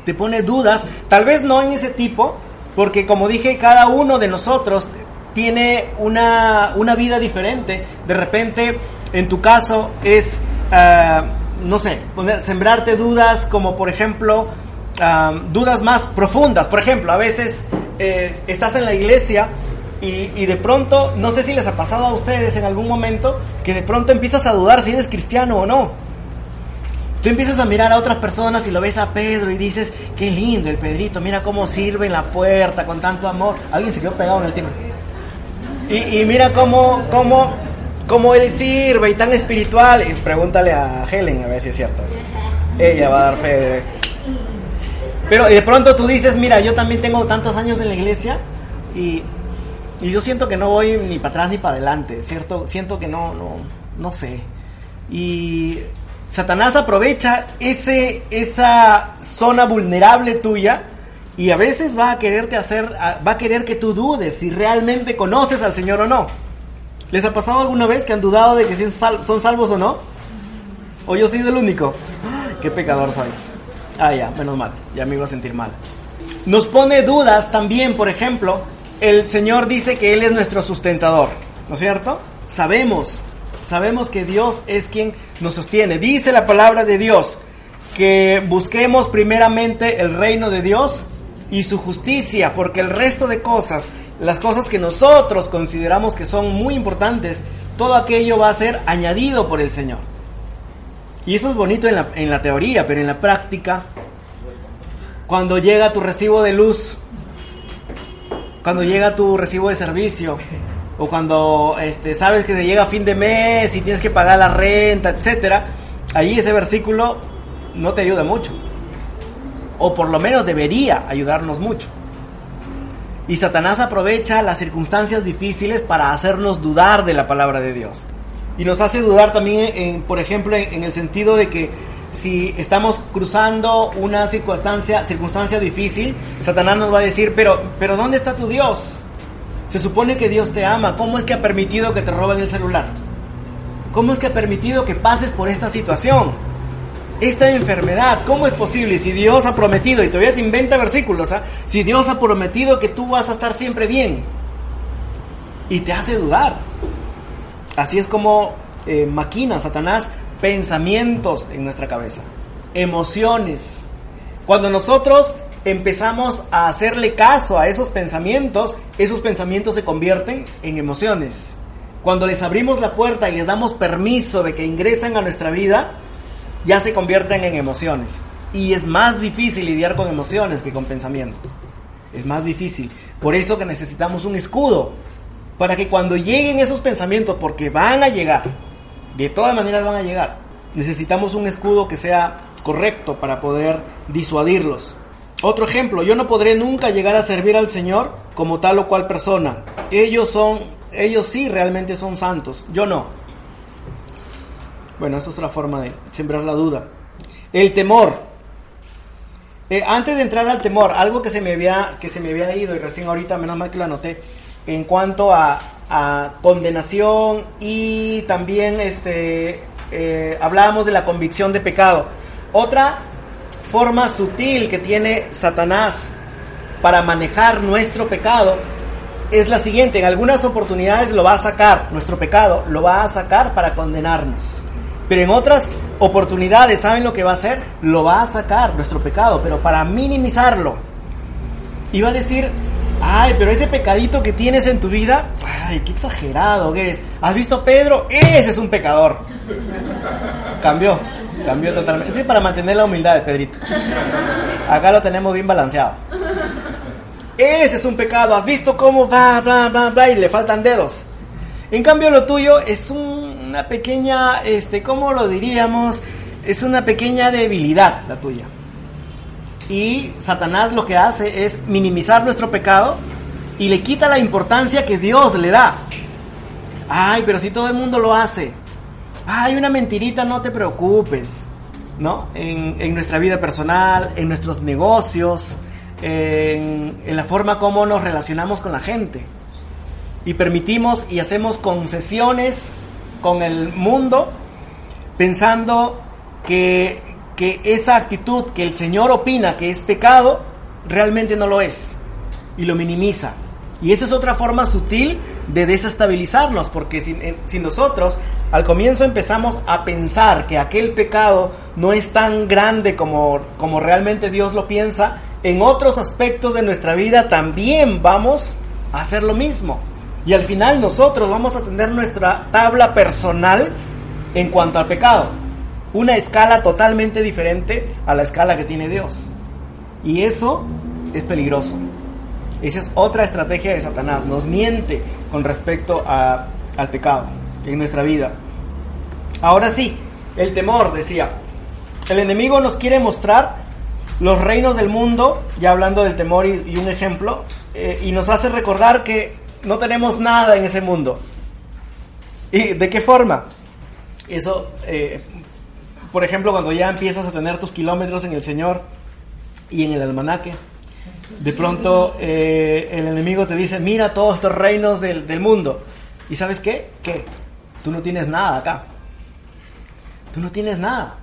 Te pone dudas, tal vez no en ese tipo, porque como dije, cada uno de nosotros tiene una, una vida diferente. De repente, en tu caso, es, ah, no sé, poner, sembrarte dudas como por ejemplo, ah, dudas más profundas. Por ejemplo, a veces eh, estás en la iglesia y, de pronto, no sé si les ha pasado a ustedes en algún momento, que de pronto empiezas a dudar si eres cristiano o no. Tú empiezas a mirar a otras personas y lo ves a Pedro y dices, qué lindo el Pedrito, mira cómo sirve en la puerta con tanto amor. Alguien se quedó pegado en el tema. Y, mira cómo, cómo, cómo él sirve y tan espiritual. Y pregúntale a Helen a ver si es cierto. Ella va a dar fe de... Pero de pronto tú dices, mira, yo también tengo tantos años en la iglesia y, y yo siento que no voy ni para atrás ni para adelante, ¿cierto? Siento que no, no, no sé. Y Satanás aprovecha ese, esa zona vulnerable tuya y a veces va a quererte hacer, va a querer que tú dudes si realmente conoces al Señor o no. ¿Les ha pasado alguna vez que han dudado de que son salvos o no? ¿O yo soy el único? ¡Qué pecador soy! Ah, ya, menos mal, ya me iba a sentir mal. Nos pone dudas también, por ejemplo, el Señor dice que Él es nuestro sustentador, ¿no es cierto? Sabemos, sabemos que Dios es quien nos sostiene. Dice la palabra de Dios que busquemos primeramente el reino de Dios y su justicia, porque el resto de cosas, las cosas que nosotros consideramos que son muy importantes, todo aquello va a ser añadido por el Señor. Y eso es bonito en la, en la teoría, pero en la práctica, cuando llega tu recibo de luz, cuando llega tu recibo de servicio, o cuando este, sabes que te llega fin de mes y tienes que pagar la renta, etcétera, ahí ese versículo no te ayuda mucho. O por lo menos debería ayudarnos mucho. Y Satanás aprovecha las circunstancias difíciles para hacernos dudar de la palabra de Dios. Y nos hace dudar también, por ejemplo, en, el sentido de que si estamos cruzando una circunstancia, circunstancia difícil, Satanás nos va a decir, pero, pero ¿dónde está tu Dios? Se supone que Dios te ama. ¿Cómo es que ha permitido que te roben el celular? ¿Cómo es que ha permitido que pases por esta situación? Esta enfermedad, ¿cómo es posible? Si Dios ha prometido, y todavía te inventa versículos, ¿ah? si Dios ha prometido que tú vas a estar siempre bien, y te hace dudar. Así es como eh, maquina Satanás pensamientos en nuestra cabeza, emociones. Cuando nosotros empezamos a hacerle caso a esos pensamientos, esos pensamientos se convierten en emociones. Cuando les abrimos la puerta y les damos permiso de que ingresen a nuestra vida, ya se convierten en emociones. Y es más difícil lidiar con emociones que con pensamientos. Es más difícil. Por eso que necesitamos un escudo para que cuando lleguen esos pensamientos, porque van a llegar, de todas maneras van a llegar, necesitamos un escudo que sea correcto para poder disuadirlos. Otro ejemplo, yo no podré nunca llegar a servir al Señor como tal o cual persona. Ellos son, ellos sí realmente son santos, yo no. Bueno, es otra forma de sembrar la duda. El temor. Eh, antes de entrar al temor, algo que se me había que se me había ido y recién ahorita menos mal que lo anoté en cuanto a, a condenación y también este, eh, hablábamos de la convicción de pecado. Otra forma sutil que tiene Satanás para manejar nuestro pecado es la siguiente, en algunas oportunidades lo va a sacar, nuestro pecado lo va a sacar para condenarnos, pero en otras oportunidades, ¿saben lo que va a hacer? Lo va a sacar nuestro pecado, pero para minimizarlo. Y va a decir, ay, pero ese pecadito que tienes en tu vida, ay, qué exagerado que es. ¿Has visto Pedro? Ese es un pecador. Cambió, cambió totalmente. Es para mantener la humildad de Pedrito. Acá lo tenemos bien balanceado. Ese es un pecado. ¿Has visto cómo va, bla, bla, bla, y le faltan dedos? En cambio, lo tuyo es una pequeña, este, ¿cómo lo diríamos? Es una pequeña debilidad la tuya. Y Satanás lo que hace es minimizar nuestro pecado y le quita la importancia que Dios le da. Ay, pero si todo el mundo lo hace. Ay, una mentirita, no te preocupes. ¿No? En, nuestra vida personal, en nuestros negocios, en, en la forma como nos relacionamos con la gente. Y permitimos y hacemos concesiones con el mundo pensando que, que esa actitud que el Señor opina que es pecado, realmente no lo es. Y lo minimiza. Y esa es otra forma sutil de desestabilizarnos, porque si, si, nosotros al comienzo empezamos a pensar que aquel pecado no es tan grande como, como realmente Dios lo piensa, en otros aspectos de nuestra vida también vamos a hacer lo mismo. Y al final nosotros vamos a tener nuestra tabla personal en cuanto al pecado. Una escala totalmente diferente a la escala que tiene Dios. Y eso es peligroso. Esa es otra estrategia de Satanás. Nos miente con respecto a, al pecado en nuestra vida. Ahora sí, el temor, decía. El enemigo nos quiere mostrar los reinos del mundo, ya hablando del temor y, un ejemplo, eh, y nos hace recordar que no tenemos nada en ese mundo. ¿Y de qué forma? Eso, eh, por ejemplo, cuando ya empiezas a tener tus kilómetros en el Señor y en el almanaque, de pronto eh, el enemigo te dice, mira todos estos reinos del, mundo. ¿Y sabes qué? ¿Qué? Tú no tienes nada acá. Tú no tienes nada.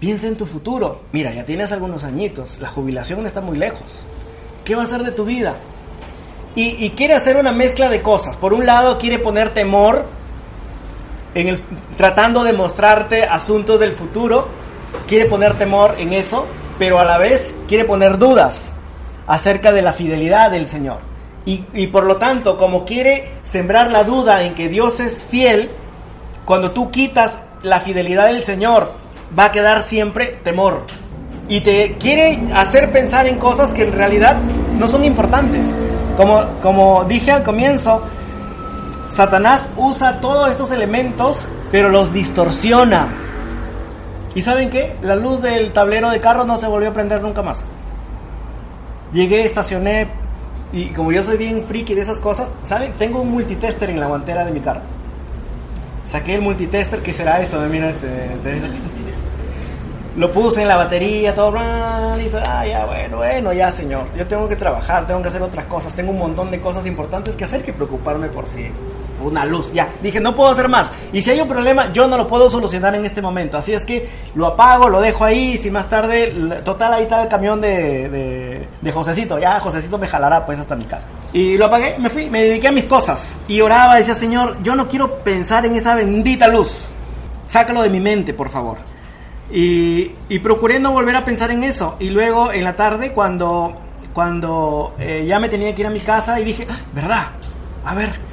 Piensa en tu futuro. Mira, ya tienes algunos añitos. La jubilación está muy lejos. ¿Qué va a ser de tu vida? Y, quiere hacer una mezcla de cosas. Por un lado, quiere poner temor, en tratando de mostrarte asuntos del futuro. Quiere poner temor en eso, pero a la vez quiere poner dudas acerca de la fidelidad del Señor. Y, y por lo tanto, como quiere sembrar la duda en que Dios es fiel, cuando tú quitas la fidelidad del Señor, va a quedar siempre temor. Y te quiere hacer pensar en cosas que en realidad no son importantes. Como, como dije al comienzo, Satanás usa todos estos elementos, pero los distorsiona. ¿Y saben qué? La luz del tablero de carro no se volvió a prender nunca más. Llegué, estacioné, y como yo soy bien friki de esas cosas, ¿saben? Tengo un multitester en la guantera de mi carro. Saqué el multitester, ¿qué será eso? Mira este, este lo puse en la batería, todo, dice, ah, ya, bueno, bueno, ya, señor, yo tengo que trabajar, tengo que hacer otras cosas, tengo un montón de cosas importantes que hacer que preocuparme por si una luz, ya, dije, no puedo hacer más, y si hay un problema, yo no lo puedo solucionar en este momento, así es que lo apago, lo dejo ahí, si más tarde, total, ahí está el camión de, Josecito, ya, Josecito me jalará pues hasta mi casa. Y lo apagué, me fui, me dediqué a mis cosas, y oraba, decía, Señor, yo no quiero pensar en esa bendita luz, sácalo de mi mente, por favor. Y, procuré no volver a pensar en eso. Y luego en la tarde, cuando, cuando eh, ya me tenía que ir a mi casa, y dije, ¿verdad? A ver.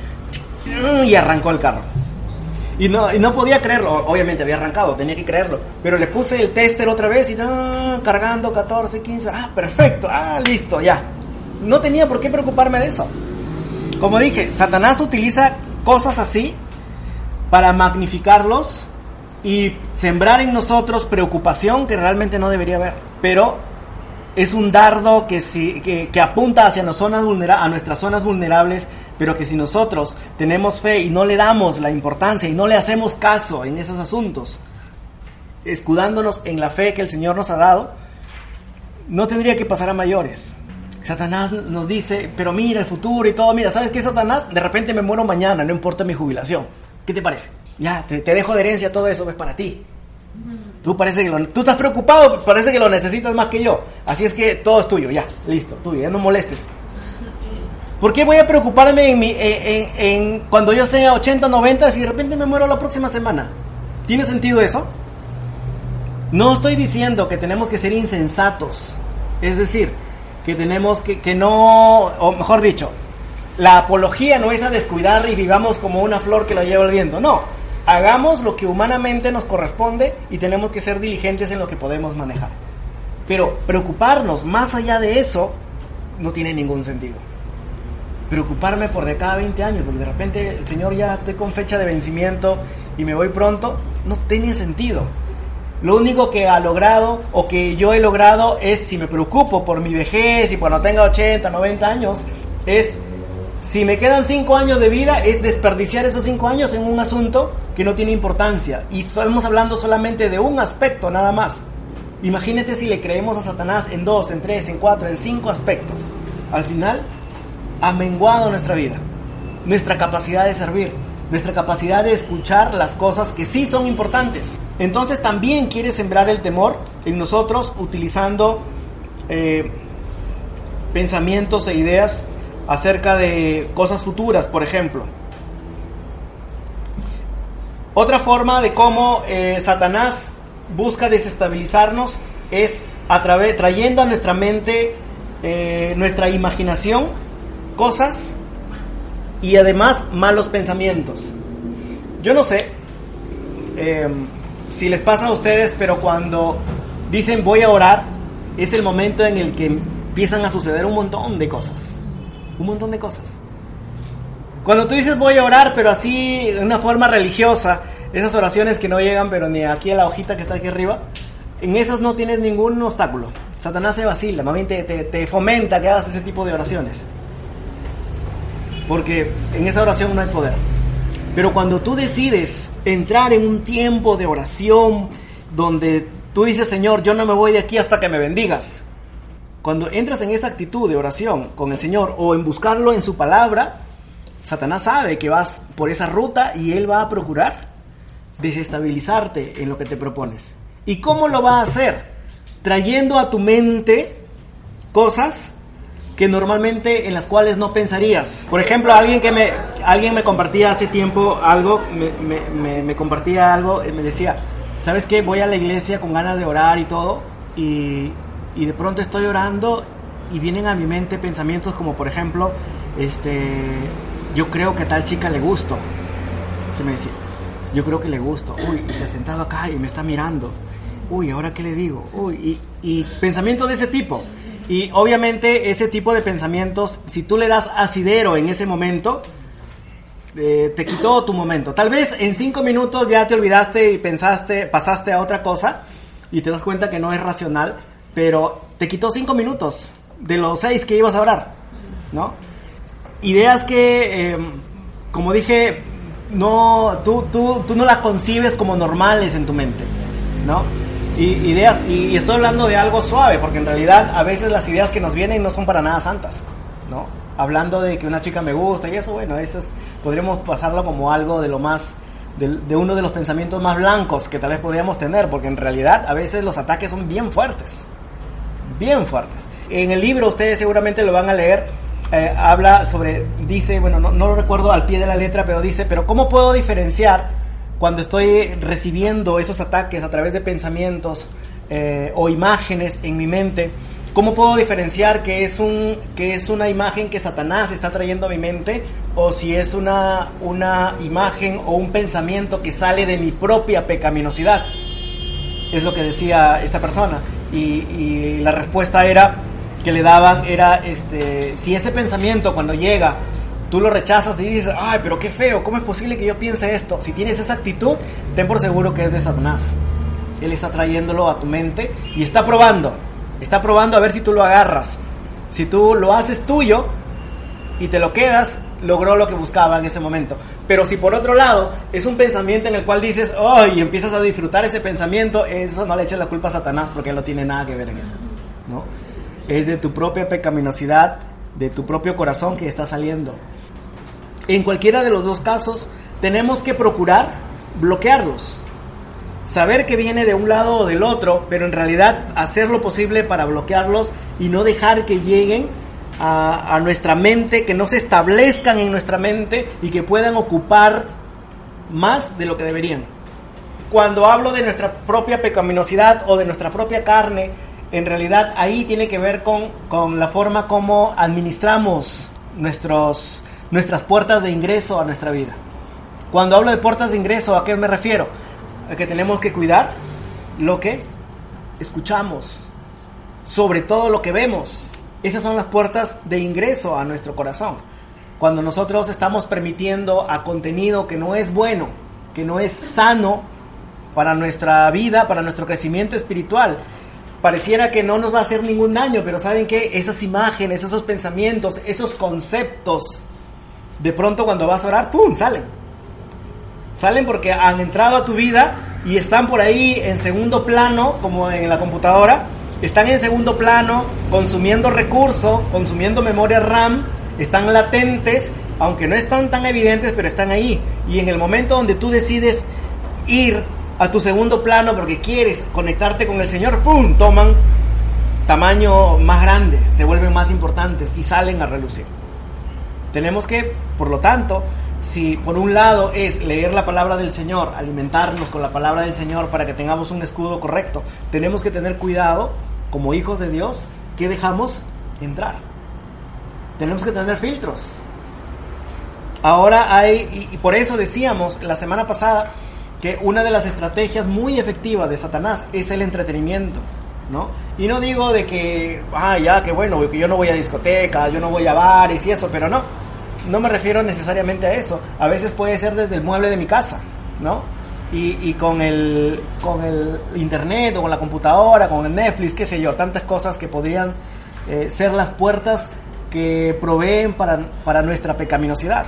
Y arrancó el carro. Y no, no podía creerlo. Obviamente había arrancado, tenía que creerlo. Pero le puse el tester otra vez y ah, cargando 14, 15. Ah, perfecto. Ah, listo, ya. No tenía por qué preocuparme de eso. Como dije, Satanás utiliza cosas así para magnificarlos y sembrar en nosotros preocupación que realmente no debería haber. Pero es un dardo que, si, que, apunta hacia nos zonas a nuestras zonas vulnerables, pero que si nosotros tenemos fe y no le damos la importancia y no le hacemos caso en esos asuntos, escudándonos en la fe que el Señor nos ha dado, no tendría que pasar a mayores. Satanás nos dice, pero mira el futuro y todo, mira, ¿sabes qué, Satanás? De repente me muero mañana, no importa mi jubilación. ¿Qué te parece? Ya, te, te dejo de herencia todo eso, es para ti. Tú parece que lo, tú estás preocupado, parece que lo necesitas más que yo. Así es que todo es tuyo, ya, listo, tuyo, ya no molestes. ¿Por qué voy a preocuparme en, mi, en, cuando yo sea 80, 90 si de repente me muero la próxima semana? ¿Tiene sentido eso? No estoy diciendo que tenemos que ser insensatos. Es decir, que tenemos que, que no, o mejor dicho, la apología no es a descuidar y vivamos como una flor que la lleva el viento. No, hagamos lo que humanamente nos corresponde y tenemos que ser diligentes en lo que podemos manejar. Pero preocuparnos más allá de eso no tiene ningún sentido. Preocuparme por de cada 20 años, porque de repente el Señor ya estoy con fecha de vencimiento y me voy pronto, no tiene sentido. Lo único que ha logrado o que yo he logrado es, si me preocupo por mi vejez y cuando tenga 80, 90 años, es, si me quedan 5 años de vida, es desperdiciar esos 5 años en un asunto que no tiene importancia. Y estamos hablando solamente de un aspecto nada más. Imagínate si le creemos a Satanás en dos, en tres, en cuatro, en cinco aspectos. Al final, ha menguado nuestra vida, nuestra capacidad de servir, nuestra capacidad de escuchar las cosas que sí son importantes. Entonces también quiere sembrar el temor en nosotros utilizando eh, pensamientos e ideas acerca de cosas futuras, por ejemplo. Otra forma de cómo eh, Satanás busca desestabilizarnos es a través, trayendo a nuestra mente, eh, nuestra imaginación, cosas y además malos pensamientos. Yo no sé em, si les pasa a ustedes, pero cuando dicen voy a orar, es el momento en el que empiezan a suceder un montón de cosas. Un montón de cosas. Cuando tú dices voy a orar, pero así, de una forma religiosa, esas oraciones que no llegan, pero ni aquí a la hojita que está aquí arriba, en esas no tienes ningún obstáculo. Satanás se vacila, más bien te, te, fomenta que hagas ese tipo de oraciones. Porque en esa oración no hay poder. Pero cuando tú decides entrar en un tiempo de oración donde tú dices, Señor, yo no me voy de aquí hasta que me bendigas. Cuando entras en esa actitud de oración con el Señor o en buscarlo en su palabra, Satanás sabe que vas por esa ruta y él va a procurar desestabilizarte en lo que te propones. ¿Y cómo lo va a hacer? Trayendo a tu mente cosas que normalmente en las cuales no pensarías. Por ejemplo, alguien que me, alguien me compartía hace tiempo algo, me, me, compartía algo, me decía, ¿sabes qué? Voy a la iglesia con ganas de orar y todo, y, y de pronto estoy orando y vienen a mi mente pensamientos como, por ejemplo, este, yo creo que a tal chica le gusto. Se me decía, yo creo que le gusto. Uy, y se ha sentado acá y me está mirando. Uy, ¿ahora qué le digo? Uy, y, pensamientos de ese tipo. Y obviamente ese tipo de pensamientos, si tú le das asidero en ese momento, eh, te quitó tu momento. Tal vez en cinco minutos ya te olvidaste y pensaste, pasaste a otra cosa y te das cuenta que no es racional, pero te quitó cinco minutos de los seis que ibas a hablar, ¿no? Ideas que, em, como dije, no, tú, tú, tú no las concibes como normales en tu mente, ¿no? Y, ideas, y, estoy hablando de algo suave, porque en realidad a veces las ideas que nos vienen no son para nada santas, ¿no? Hablando de que una chica me gusta y eso, bueno, eso podríamos pasarlo como algo de lo más, de, de, uno de los pensamientos más blancos que tal vez podríamos tener, porque en realidad a veces los ataques son bien fuertes, bien fuertes. En el libro ustedes seguramente lo van a leer eh, habla sobre, dice, bueno, no, lo recuerdo al pie de la letra, pero dice, pero ¿cómo puedo diferenciar cuando estoy recibiendo esos ataques a través de pensamientos eh, o imágenes en mi mente? ¿Cómo puedo diferenciar que es, un, que es una imagen que Satanás está trayendo a mi mente o si es una, una imagen o un pensamiento que sale de mi propia pecaminosidad? Es lo que decía esta persona. Y, y la respuesta era, que le daban era, este, si ese pensamiento cuando llega, tú lo rechazas y dices, ay, pero qué feo, ¿cómo es posible que yo piense esto? Si tienes esa actitud, ten por seguro que es de Satanás. Él está trayéndolo a tu mente y está probando, está probando a ver si tú lo agarras. Si tú lo haces tuyo y te lo quedas, logró lo que buscaba en ese momento. Pero si por otro lado es un pensamiento en el cual dices, ay, y empiezas a disfrutar ese pensamiento, eso no le eches la culpa a Satanás porque él no tiene nada que ver en eso. ¿no? es de tu propia pecaminosidad, de tu propio corazón que está saliendo. En cualquiera de los dos casos, tenemos que procurar bloquearlos. Saber que viene de un lado o del otro, pero en realidad hacer lo posible para bloquearlos y no dejar que lleguen a, nuestra mente, que no se establezcan en nuestra mente y que puedan ocupar más de lo que deberían. cuando hablo de nuestra propia pecaminosidad o de nuestra propia carne, en realidad ahí tiene que ver con, con la forma como administramos nuestros, nuestras puertas de ingreso a nuestra vida. Cuando hablo de puertas de ingreso, ¿a qué me refiero? A que tenemos que cuidar lo que escuchamos, sobre todo lo que vemos. Esas son las puertas de ingreso a nuestro corazón. Cuando nosotros estamos permitiendo a contenido que no es bueno, que no es sano para nuestra vida, para nuestro crecimiento espiritual, pareciera que no nos va a hacer ningún daño, pero ¿saben qué? Esas imágenes, esos pensamientos, esos conceptos, de pronto cuando vas a orar, ¡pum!, salen. Salen porque han entrado a tu vida y están por ahí en segundo plano, como en la computadora, están en segundo plano, consumiendo recursos, consumiendo memoria RAM, están latentes, aunque no están tan evidentes, pero están ahí. Y en el momento donde tú decides ir a tu segundo plano porque quieres conectarte con el Señor, ¡pum! toman tamaño más grande, se vuelven más importantes y salen a relucir. Tenemos que, por lo tanto, si por un lado es leer la palabra del Señor, alimentarnos con la palabra del Señor para que tengamos un escudo correcto, tenemos que tener cuidado como hijos de Dios que dejamos entrar. Tenemos que tener filtros. Ahora hay, y por eso decíamos la semana pasada, que una de las estrategias muy efectivas de Satanás es el entretenimiento, ¿no? Y no digo de que, ah, ya, que bueno, que yo no voy a discoteca, yo no voy a bares y eso, pero no, no me refiero necesariamente a eso. A veces puede ser desde el mueble de mi casa, ¿no? Y, y con, el, con el internet o con la computadora, con el Netflix, qué sé yo, tantas cosas que podrían eh, ser las puertas que proveen para, para nuestra pecaminosidad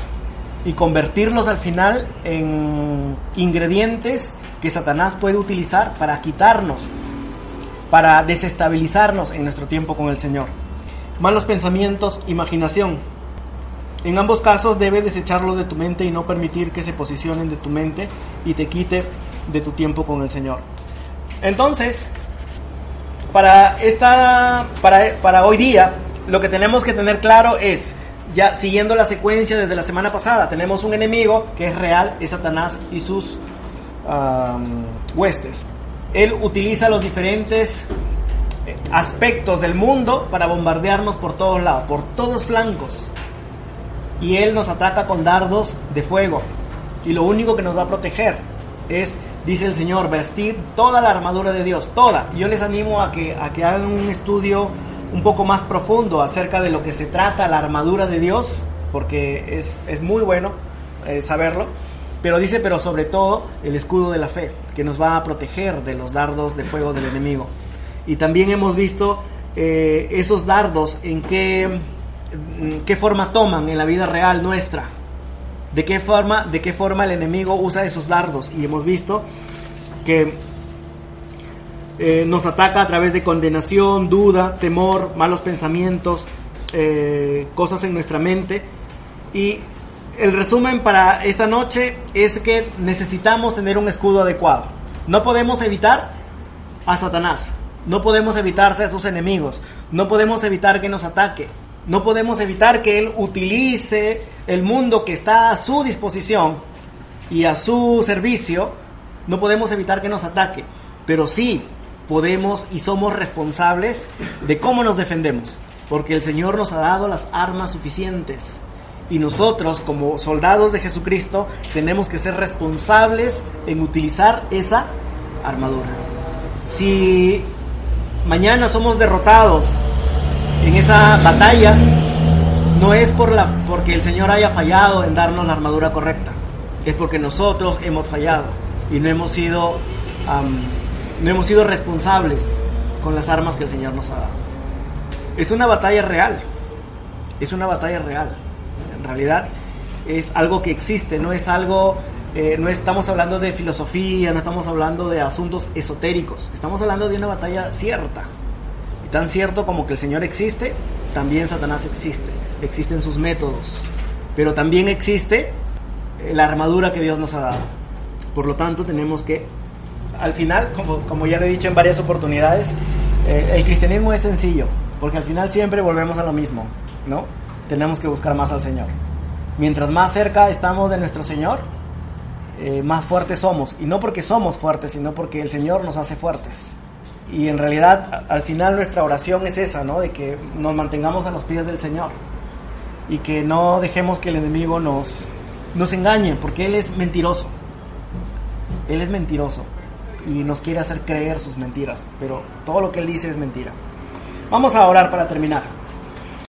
y convertirlos al final en ingredientes que Satanás puede utilizar para quitarnos, para desestabilizarnos en nuestro tiempo con el Señor. Malos pensamientos, imaginación. En ambos casos debes desecharlos de tu mente y no permitir que se posicionen de tu mente y te quite de tu tiempo con el Señor. Entonces, para, esta, para, para hoy día, lo que tenemos que tener claro es ya siguiendo la secuencia desde la semana pasada, tenemos un enemigo que es real, es Satanás y sus huestes. Él utiliza los diferentes eh, aspectos del mundo para bombardearnos por todos lados, por todos flancos. Y Él nos ataca con dardos de fuego. Y lo único que nos va a proteger es, dice el Señor, vestir toda la armadura de Dios, toda. Yo les animo a que, a que hagan un estudio un poco más profundo acerca de lo que se trata la armadura de Dios, porque es, es muy bueno eh, saberlo. Pero dice, pero sobre todo el escudo de la fe, que nos va a proteger de los dardos de fuego del enemigo. Y también hemos visto eh, esos dardos en qué, qué forma toman en la vida real nuestra. De qué forma, de qué forma el enemigo usa esos dardos. Y hemos visto que eh, nos ataca a través de condenación, duda, temor, malos pensamientos, eh, cosas en nuestra mente. Y el resumen para esta noche es que necesitamos tener un escudo adecuado. No podemos evitar a Satanás, no podemos evitarse a sus enemigos, no podemos evitar que nos ataque, no podemos evitar que Él utilice el mundo que está a su disposición y a su servicio, no podemos evitar que nos ataque, pero sí podemos y somos responsables de cómo nos defendemos, porque el Señor nos ha dado las armas suficientes. Y nosotros, como soldados de Jesucristo, tenemos que ser responsables en utilizar esa armadura. Si mañana somos derrotados en esa batalla, no es por la, porque el Señor haya fallado en darnos la armadura correcta, es porque nosotros hemos fallado y no hemos sido no hemos sido responsables con las armas que el Señor nos ha dado. Es una batalla real, es una batalla real. En realidad es algo que existe, no es algo, eh, no estamos hablando de filosofía, no estamos hablando de asuntos esotéricos, estamos hablando de una batalla cierta. Y tan cierto como que el Señor existe, también Satanás existe, existen sus métodos, pero también existe eh, la armadura que Dios nos ha dado. Por lo tanto, tenemos que al final, como, ya lo he dicho en varias oportunidades, eh, el cristianismo es sencillo, porque al final siempre volvemos a lo mismo, ¿no? Tenemos que buscar más al Señor. Mientras más cerca estamos de nuestro Señor, eh, más fuertes somos. Y no porque somos fuertes, sino porque el Señor nos hace fuertes. Y en realidad, al final nuestra oración es esa, ¿no? De que nos mantengamos a los pies del Señor. Y que no dejemos que el enemigo nos, nos engañe, porque Él es mentiroso. Él es mentiroso. Y nos quiere hacer creer sus mentiras. Pero todo lo que Él dice es mentira. Vamos a orar para terminar.